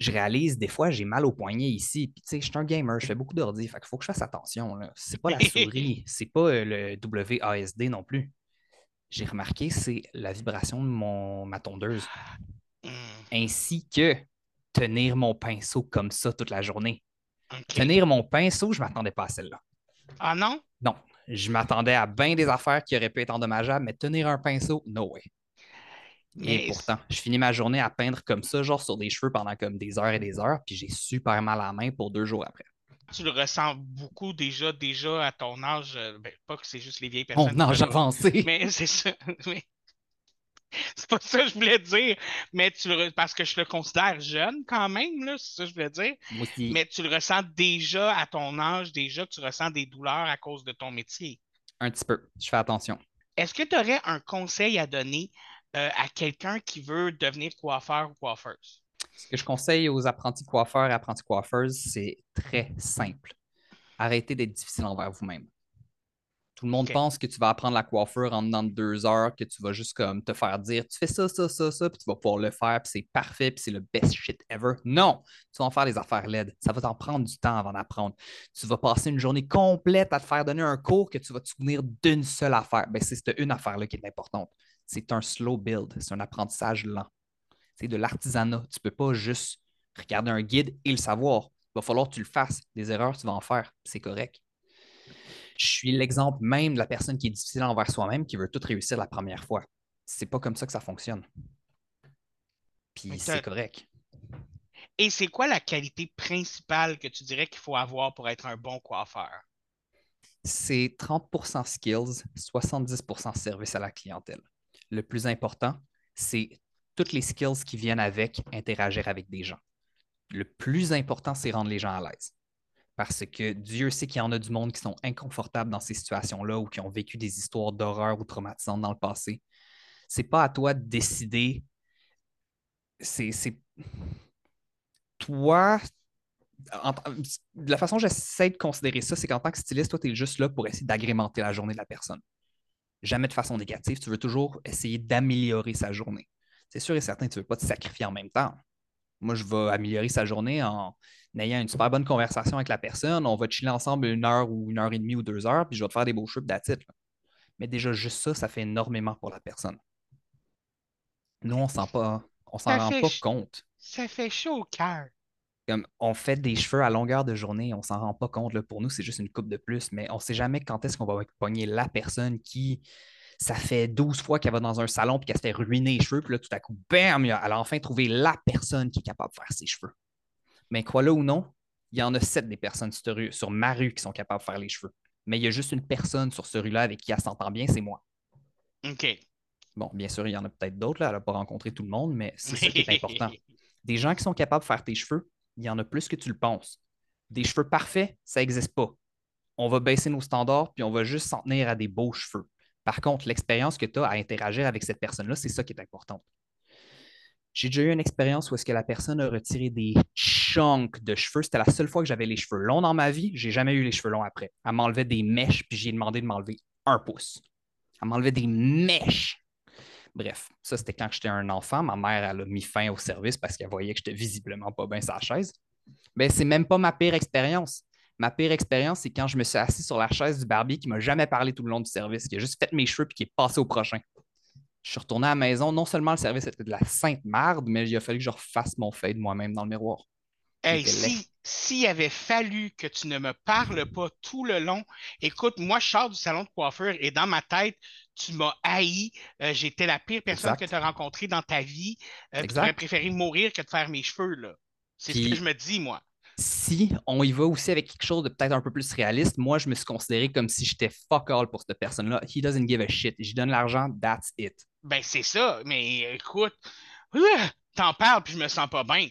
je réalise des fois, j'ai mal au poignet ici. Puis, tu sais, je suis un gamer, je fais beaucoup d'ordi. Fait qu'il faut que je fasse attention. C'est pas la souris, c'est pas euh, le WASD non plus. J'ai remarqué, c'est la vibration de mon, ma tondeuse, Hmm, ainsi que tenir mon pinceau comme ça toute la journée. Tenir mon pinceau, je m'attendais pas à celle-là. Ah non? Non, je m'attendais à bien des affaires qui auraient pu être endommageables, mais tenir un pinceau, no way. Et pourtant, je finis ma journée à peindre comme ça, genre sur des cheveux pendant comme des heures et des heures, puis j'ai super mal à la main pour deux jours après. tu le ressens beaucoup déjà, déjà à ton âge. euh, ben, pas que c'est juste les vieilles personnes. Mon âge avancé. Mais c'est ça. mais- C'est pas ça que je voulais dire, mais tu le parce que je le considère jeune quand même, là, c'est ça que je voulais dire. Aussi. Mais tu le ressens déjà à ton âge, déjà que tu ressens des douleurs à cause de ton métier. Un petit peu. Je fais attention. Est-ce que tu aurais un conseil à donner euh, à quelqu'un qui veut devenir coiffeur ou coiffeuse? Ce que je conseille aux apprentis coiffeurs et apprentis coiffeuses, c'est très simple. Arrêtez d'être difficile envers vous-même. Tout le monde pense que tu vas apprendre la coiffure en dedans de deux heures, que tu vas juste comme te faire dire tu fais ça, ça, ça, ça, puis tu vas pouvoir le faire, puis c'est parfait, puis c'est le best shit ever. Non! Tu vas en faire des affaires LED. Ça va t'en prendre du temps avant d'apprendre. Tu vas passer une journée complète à te faire donner un cours que tu vas te souvenir d'une seule affaire. Ben, c'est cette une affaire-là qui est importante. C'est un slow build, c'est un apprentissage lent. C'est de l'artisanat. Tu ne peux pas juste regarder un guide et le savoir. Il va falloir que tu le fasses. Des erreurs, tu vas en faire. C'est correct. Je suis l'exemple même de la personne qui est difficile envers soi-même, qui veut tout réussir la première fois. C'est pas comme ça que ça fonctionne. Puis c'est correct. Et c'est quoi la qualité principale que tu dirais qu'il faut avoir pour être un bon coiffeur? C'est 30% skills, 70% service à la clientèle. Le plus important, c'est toutes les skills qui viennent avec interagir avec des gens. Le plus important, c'est rendre les gens à l'aise. Parce que Dieu sait qu'il y en a du monde qui sont inconfortables dans ces situations-là ou qui ont vécu des histoires d'horreur ou traumatisantes dans le passé. C'est pas à toi de décider. C'est toi. en- la façon dont j'essaie de considérer ça, c'est qu'en tant que styliste, toi, tu es juste là pour essayer d'agrémenter la journée de la personne. Jamais de façon négative. Tu veux toujours essayer d'améliorer sa journée. C'est sûr et certain que tu ne veux pas te sacrifier en même temps. Moi, je vais améliorer sa journée en ayant une super bonne conversation avec la personne. On va chiller ensemble une heure ou une heure et demie ou deux heures, puis je vais te faire des beaux it, là. Mais déjà, juste ça, ça fait énormément pour la personne. Nous, on s'en pas, on s'en rend pas compte. Ça fait chaud au cœur. Comme on fait des cheveux à longueur de journée, on s'en rend pas compte. là. Pour nous, c'est juste une coupe de plus, mais on sait jamais quand est-ce qu'on va pogner la personne qui, ça fait 12 fois qu'elle va dans un salon puis qu'elle se fait ruiner les cheveux, puis là, tout à coup, bam, elle a enfin trouvé la personne qui est capable de faire ses cheveux. Mais crois-le ou non, il y en a sept des personnes sur, rue- sur ma rue qui sont capables de faire les cheveux. Mais il y a juste une personne sur ce rue-là avec qui elle s'entend bien, c'est moi. OK. Bon, bien sûr, il y en a peut-être d'autres, là, elle n'a pas rencontré tout le monde, mais c'est ça qui est important. Des gens qui sont capables de faire tes cheveux, il y en a plus que tu le penses. Des cheveux parfaits, ça n'existe pas. On va baisser nos standards, puis on va juste s'en tenir à des beaux cheveux. Par contre, l'expérience que tu as à interagir avec cette personne-là, c'est ça qui est important. J'ai déjà eu une expérience où est-ce que la personne a retiré des chunks de cheveux. C'était la seule fois que j'avais les cheveux longs dans ma vie. J'ai jamais eu les cheveux longs après. Elle m'enlevait des mèches, puis j'ai demandé de m'enlever un pouce. Elle m'enlevait des mèches. Bref, ça, c'était quand j'étais un enfant. Ma mère, elle a mis fin au service parce qu'elle voyait que j'étais visiblement pas bien sa chaise. Mais c'est même pas ma pire expérience. Ma pire expérience, c'est quand je me suis assis sur la chaise du barbier qui m'a jamais parlé tout le long du service, qui a juste fait mes cheveux puis qui est passé au prochain. Je suis retourné à la maison. Non seulement le service était de la sainte marde, mais il a fallu que je refasse mon fade moi-même dans le miroir. Hey, si, s'il avait fallu que tu ne me parles pas tout le long, écoute, moi, je sors du salon de coiffure et dans ma tête, tu m'as haï. Euh, J'étais la pire personne Exact. que tu as rencontrée dans ta vie. Euh, tu aurais préféré mourir que de faire mes cheveux, là. C'est ce que je me dis, moi. Si on y va aussi avec quelque chose de peut-être un peu plus réaliste, moi, je me suis considéré comme si j'étais fuck all pour cette personne-là. He doesn't give a shit. J'y donne l'argent, that's it. Ben, c'est ça. Mais écoute, t'en parles puis je me sens pas bien.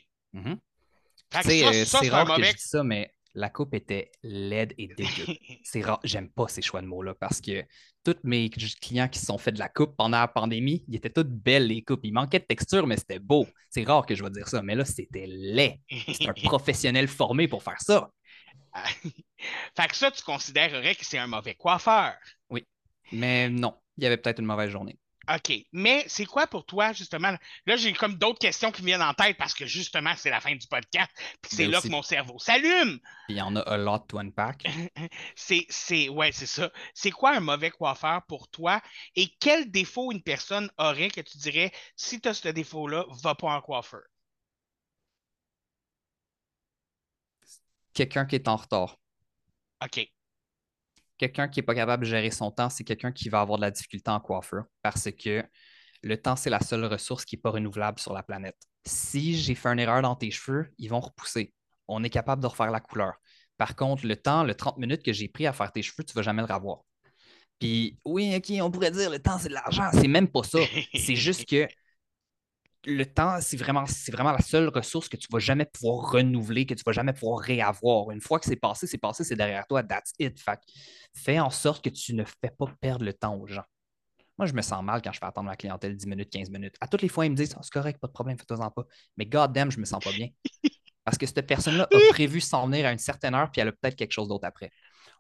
Ça, c'est rare que je dis ça, mais la coupe était laide et dégueu. C'est rare. J'aime pas ces choix de mots-là parce que tous mes clients qui se sont fait de la coupe pendant la pandémie, ils étaient toutes belles, les coupes. Il manquait de texture, mais c'était beau. C'est rare que je vais dire ça, mais là, c'était laid. C'est un professionnel formé pour faire ça. fait que ça, tu considérerais que c'est un mauvais coiffeur. Mais non, il y avait peut-être une mauvaise journée. OK. Mais c'est quoi pour toi, justement? Là, j'ai comme d'autres questions qui me viennent en tête parce que justement, c'est la fin du podcast. Puis c'est Mais là aussi- que mon cerveau s'allume. Il y en a a lot to unpack. C'est, c'est, ouais, c'est ça. C'est quoi un mauvais coiffeur pour toi? Et quel défaut une personne aurait que tu dirais, si tu as ce défaut-là, va pas en coiffeur? Quelqu'un qui est en retard. OK. Quelqu'un qui n'est pas capable de gérer son temps, c'est quelqu'un qui va avoir de la difficulté en coiffure parce que le temps, c'est la seule ressource qui n'est pas renouvelable sur la planète. Si j'ai fait une erreur dans tes cheveux, ils vont repousser. On est capable de refaire la couleur. Par contre, le temps, le 30 minutes que j'ai pris à faire tes cheveux, tu ne vas jamais le revoir. Puis, oui, OK, on pourrait dire le temps, c'est de l'argent. C'est même pas ça. C'est juste que le temps, c'est vraiment, c'est vraiment la seule ressource que tu vas jamais pouvoir renouveler, que tu vas jamais pouvoir réavoir. Une fois que c'est passé, c'est passé, c'est derrière toi, that's it. Fait fais en sorte que tu ne fais pas perdre le temps aux gens. Moi, je me sens mal quand je fais attendre ma clientèle 10 minutes, 15 minutes. À toutes les fois, ils me disent oh, c'est correct, pas de problème, fais-toi-en pas. Mais god damn, je me sens pas bien. Parce que cette personne-là a prévu s'en venir à une certaine heure, puis elle a peut-être quelque chose d'autre après.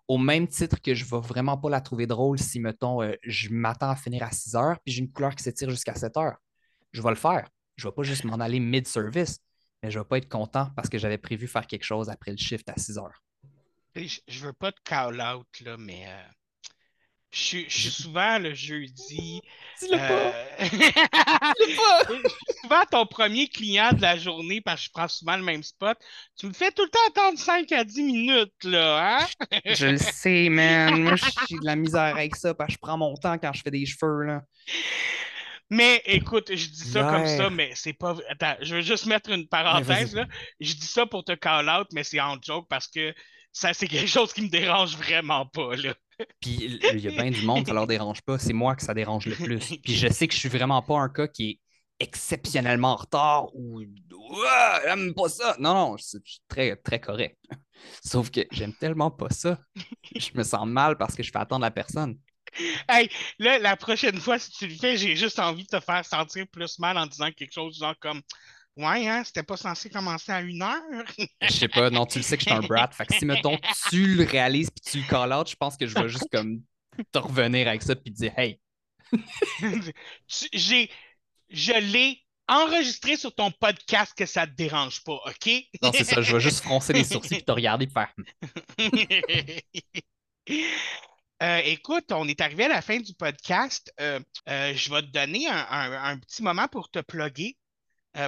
Au même titre que je ne vais vraiment pas la trouver drôle si, mettons, euh, je m'attends à finir à 6 heures, puis j'ai une couleur qui s'étire jusqu'à 7 heures. Je vais le faire. Je ne vais pas juste m'en aller mid-service, mais je ne vais pas être content parce que j'avais prévu faire quelque chose après le shift à 6 heures. Je, ne veux pas te call out, là, mais euh, je, suis- je suis souvent le jeudi. Dis-le pas! euh, Dis-le pas! je suis souvent ton premier client de la journée parce que je prends souvent le même spot. Tu me fais tout le temps attendre 5 à 10 minutes, là, hein? Je le sais, man. Moi, j'ai de la misère avec ça parce que je prends mon temps quand je fais des cheveux, là. Mais écoute, je dis ça comme ça, mais c'est pas. Attends, je veux juste mettre une parenthèse, là. Je dis ça pour te call out, mais c'est en joke parce que ça, c'est quelque chose qui me dérange vraiment pas, là. Puis il y a bien du monde, ça leur dérange pas. C'est moi que ça dérange le plus. Puis je sais que je suis vraiment pas un cas qui est exceptionnellement en retard ou j'aime pas ça. Non, non, je suis je suis très, très correct. Sauf que j'aime tellement pas ça. Je me sens mal parce que je fais attendre la personne. Hey, là, la prochaine fois, si tu le fais, j'ai juste envie de te faire sentir plus mal en disant quelque chose genre comme Ouais, hein, c'était pas censé commencer à une heure. Je sais pas, non, tu le sais que je suis un brat. Fait que si, mettons, tu le réalises puis tu le call out, je pense que je vais juste comme te revenir avec ça puis te dire Hey, J'ai, je l'ai enregistré sur ton podcast que ça te dérange pas, OK? non, c'est ça, je vais juste froncer les sourcils puis te regarder faire Euh, écoute, on est arrivé à la fin du podcast. Euh, euh, je vais te donner un, petit moment pour te plugger,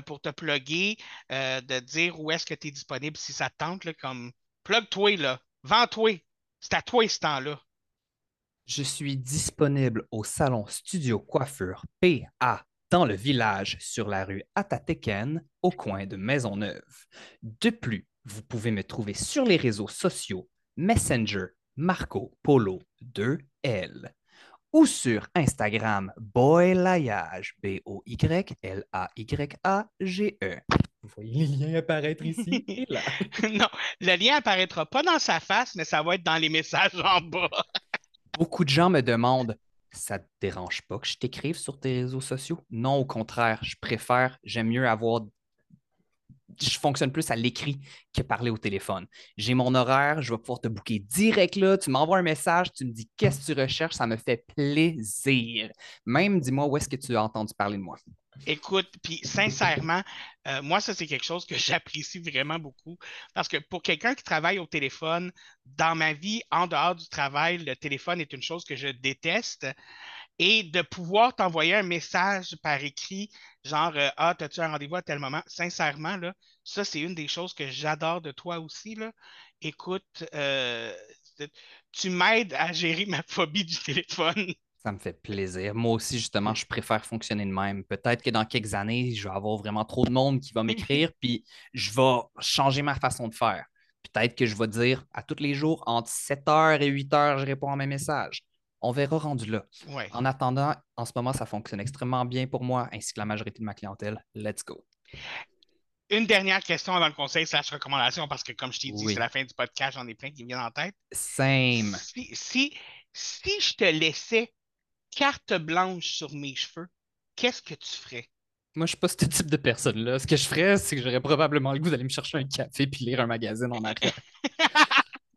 pour te plugger, de dire où est-ce que tu es disponible si ça te tente, là, comme plug-toi, là, vends-toi. C'est à toi ce temps-là. Je suis disponible au salon Studio Coiffure PA dans le village sur la rue Atateken au coin de Maisonneuve. De plus, vous pouvez me trouver sur les réseaux sociaux Messenger Marco Polo 2L ou sur Instagram Boylayage B-O-Y-L-A-Y-A-G-E. Vous voyez les liens apparaître ici et là. non, le lien apparaîtra pas dans sa face, mais ça va être dans les messages en bas. Beaucoup de gens me demandent Ça te dérange pas que je t'écrive sur tes réseaux sociaux? Non, au contraire, je préfère, j'aime mieux avoir. Je fonctionne plus à l'écrit que parler au téléphone. J'ai mon horaire, je vais pouvoir te booker direct là. Tu m'envoies un message, tu me dis qu'est-ce que tu recherches, ça me fait plaisir. Même dis-moi où est-ce que tu as entendu parler de moi? Écoute, puis sincèrement, euh, moi, ça, c'est quelque chose que j'apprécie vraiment beaucoup. Parce que pour quelqu'un qui travaille au téléphone, dans ma vie, en dehors du travail, le téléphone est une chose que je déteste. Et de pouvoir t'envoyer un message par écrit, genre euh, Ah, as-tu un rendez-vous à tel moment? Sincèrement, ça, c'est une des choses que j'adore de toi aussi. Écoute, euh, tu m'aides à gérer ma phobie du téléphone. Ça me fait plaisir. Moi aussi, justement, je préfère fonctionner de même. Peut-être que dans quelques années, je vais avoir vraiment trop de monde qui va m'écrire, puis je vais changer ma façon de faire. Peut-être que je vais dire à tous les jours, entre 7h et 8h, je réponds à mes messages. On verra rendu là. Ouais. En attendant, en ce moment, ça fonctionne extrêmement bien pour moi, ainsi que la majorité de ma clientèle. Let's go. Une dernière question avant le conseil slash recommandation, parce que comme je t'ai dit, Oui. c'est la fin du podcast, j'en ai plein qui me viennent en tête. Same. Si, si, si je te laissais carte blanche sur mes cheveux, qu'est-ce que tu ferais? Moi, je suis pas ce type de personne-là. Ce que je ferais, c'est que j'aurais probablement le goût d'aller me chercher un café puis lire un magazine en arrière.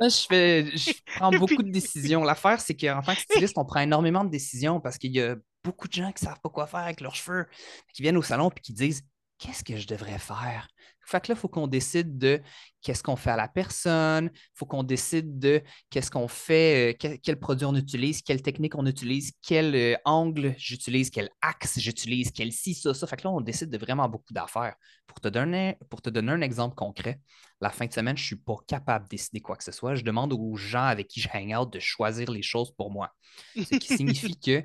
Moi, je, fais, je prends beaucoup de décisions. L'affaire, c'est qu'en tant que styliste, on prend énormément de décisions parce qu'il y a beaucoup de gens qui ne savent pas quoi faire avec leurs cheveux, qui viennent au salon et qui disent Qu'est-ce que je devrais faire? Fait que là, il faut qu'on décide de qu'est-ce qu'on fait à la personne, il faut qu'on décide de qu'est-ce qu'on fait, euh, quel, quel produit on utilise, quelle technique on utilise, quel euh, angle j'utilise, quel axe j'utilise, quel ci, ça, ça. Fait que là, on décide de vraiment beaucoup d'affaires. Pour te donner, pour te donner un exemple concret, la fin de semaine, je ne suis pas capable de décider quoi que ce soit. Je demande aux gens avec qui je hang out de choisir les choses pour moi. Ce qui signifie que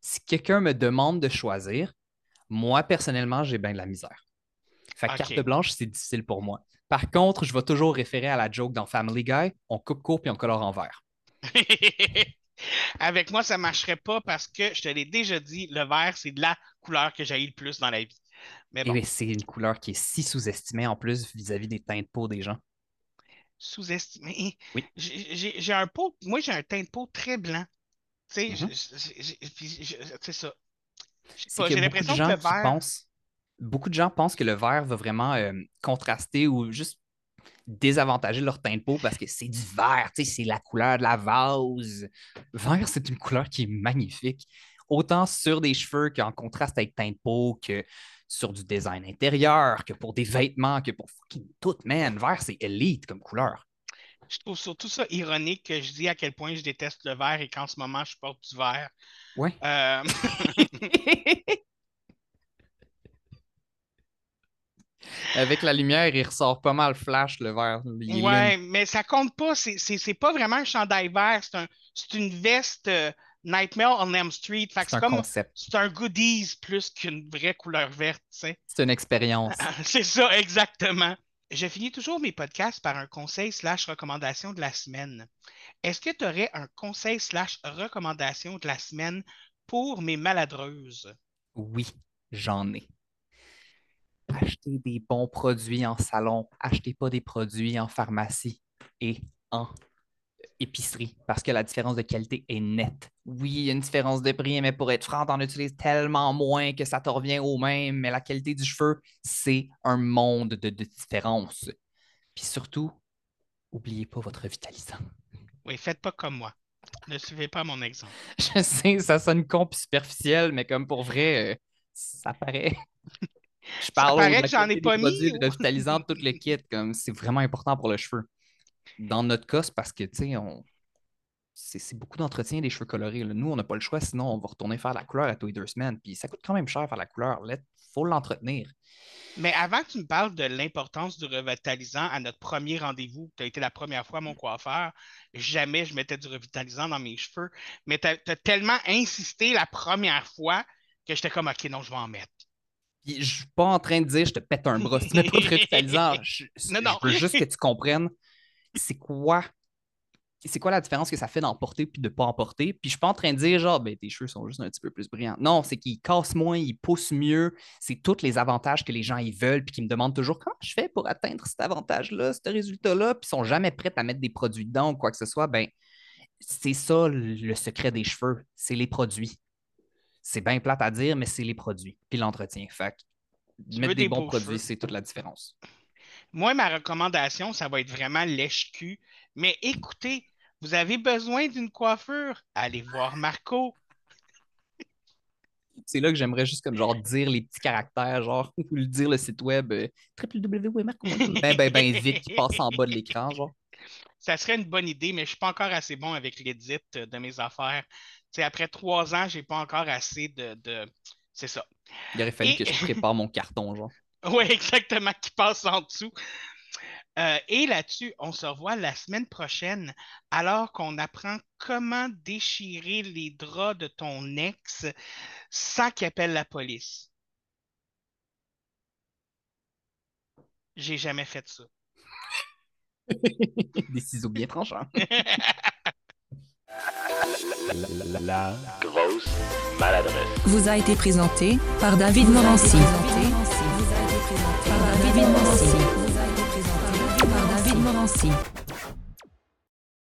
si quelqu'un me demande de choisir, moi, personnellement, j'ai bien de la misère. Fait que carte blanche, c'est difficile pour moi. Par contre, je vais toujours référer à la joke dans Family Guy. On coupe court puis on colore en vert. Avec moi, ça ne marcherait pas parce que je te l'ai déjà dit, le vert, c'est de la couleur que j'ai le plus dans la vie. Mais Et bon, oui, c'est une couleur qui est si sous-estimée en plus vis-à-vis des teintes de peau des gens. sous-estimé. Oui. J'ai un pot, moi, j'ai un teint de peau très blanc. Tu sais, Mhm. je- c'est ça. J'ai l'impression que le vert. pensent, beaucoup de gens pensent que le vert va vraiment euh, contraster ou juste désavantager leur teint de peau parce que c'est du vert, tu sais, c'est la couleur de la vase. Vert, c'est une couleur qui est magnifique, autant sur des cheveux qu'en contraste avec teint de peau, que sur du design intérieur, que pour des vêtements, que pour fucking tout, man. Vert, c'est élite comme couleur. Je trouve surtout ça ironique que je dis à quel point je déteste le vert et qu'en ce moment je porte du vert. Ouais. Euh, Avec la lumière, il ressort pas mal flash, le vert. Lune. mais ça compte pas. C'est- pas vraiment un chandail vert. C'est un, une veste euh, Nightmare on Elm Street. C'est un comme. concept. C'est un goodies plus qu'une vraie couleur verte. C'est une expérience. C'est ça, exactement. Je finis toujours mes podcasts par un conseil slash recommandation de la semaine. Est-ce que tu aurais un conseil slash recommandation de la semaine pour mes maladreuses? Oui, j'en ai. Achetez des bons produits en salon. Achetez pas des produits en pharmacie et en épicerie parce que la différence de qualité est nette. Oui, il y a une différence de prix, mais pour être franc, t'en utilises tellement moins que ça te revient au même. Mais la qualité du cheveu, c'est un monde de, de différence. Puis surtout, oubliez pas votre vitalisant. Oui, faites pas comme moi. Ne suivez pas mon exemple. Je sais, ça sonne con puis superficiel, mais comme pour vrai, euh, ça paraît. Je parle de que j'en ai pas mis, produits, ou- de vitalisant, tout le kit, comme c'est vraiment important pour le cheveu. Dans notre cas, c'est parce que, tu sais, on... c'est beaucoup d'entretien des cheveux colorés. là. Nous, on n'a pas le choix, sinon on va retourner faire la couleur à tous les deux semaines. Puis ça coûte quand même cher faire la couleur. Il faut l'entretenir. Mais avant que tu me parles de l'importance du revitalisant à notre premier rendez-vous, tu as été la première fois à mon coiffeur, jamais je mettais du revitalisant dans mes cheveux. Mais tu as, tellement insisté la première fois que j'étais comme, OK, non, je vais en mettre. Je suis pas en train de dire je te pète un bras si tu mets pas de revitalisant. Je, Non, non. je veux juste que tu comprennes c'est quoi c'est quoi la différence que ça fait d'en porter puis de pas en porter. Puis je suis pas en train de dire genre ben tes cheveux sont juste un petit peu plus brillants. Non, c'est qu'ils cassent moins, ils poussent mieux. C'est tous les avantages que les gens ils veulent puis qu'ils me demandent toujours comment je fais pour atteindre cet avantage-là, ce résultat-là, puis ils sont jamais prêts à mettre des produits dedans ou quoi que ce soit. Ben c'est ça le secret des cheveux, c'est les produits. C'est bien plate à dire, mais c'est les produits puis l'entretien. Fait que mettre des, des bons produits, c'est toute la différence. Moi, ma recommandation, ça va être vraiment lèche-cul. Mais écoutez, vous avez besoin d'une coiffure? Allez voir Marco. C'est là que j'aimerais juste comme genre dire les petits caractères, genre, ou le dire le site web euh, www.marco. ben, ben, ben vite qui passe en bas de l'écran, genre. Ça serait une bonne idée, mais je ne suis pas encore assez bon avec l'édit de mes affaires. Après trois ans, j'ai pas encore assez de. de... C'est ça. Il aurait fallu Et- que je prépare mon carton, genre. Oui, exactement, qui passe en dessous. Euh, et là-dessus, on se revoit la semaine prochaine alors qu'on apprend comment déchirer les draps de ton ex sans qu'il appelle la police. J'ai jamais fait ça. Des ciseaux bien tranchants. La grosse maladresse. vous a été présenté par David Morancy. Par David Morancy. Par David Morancy.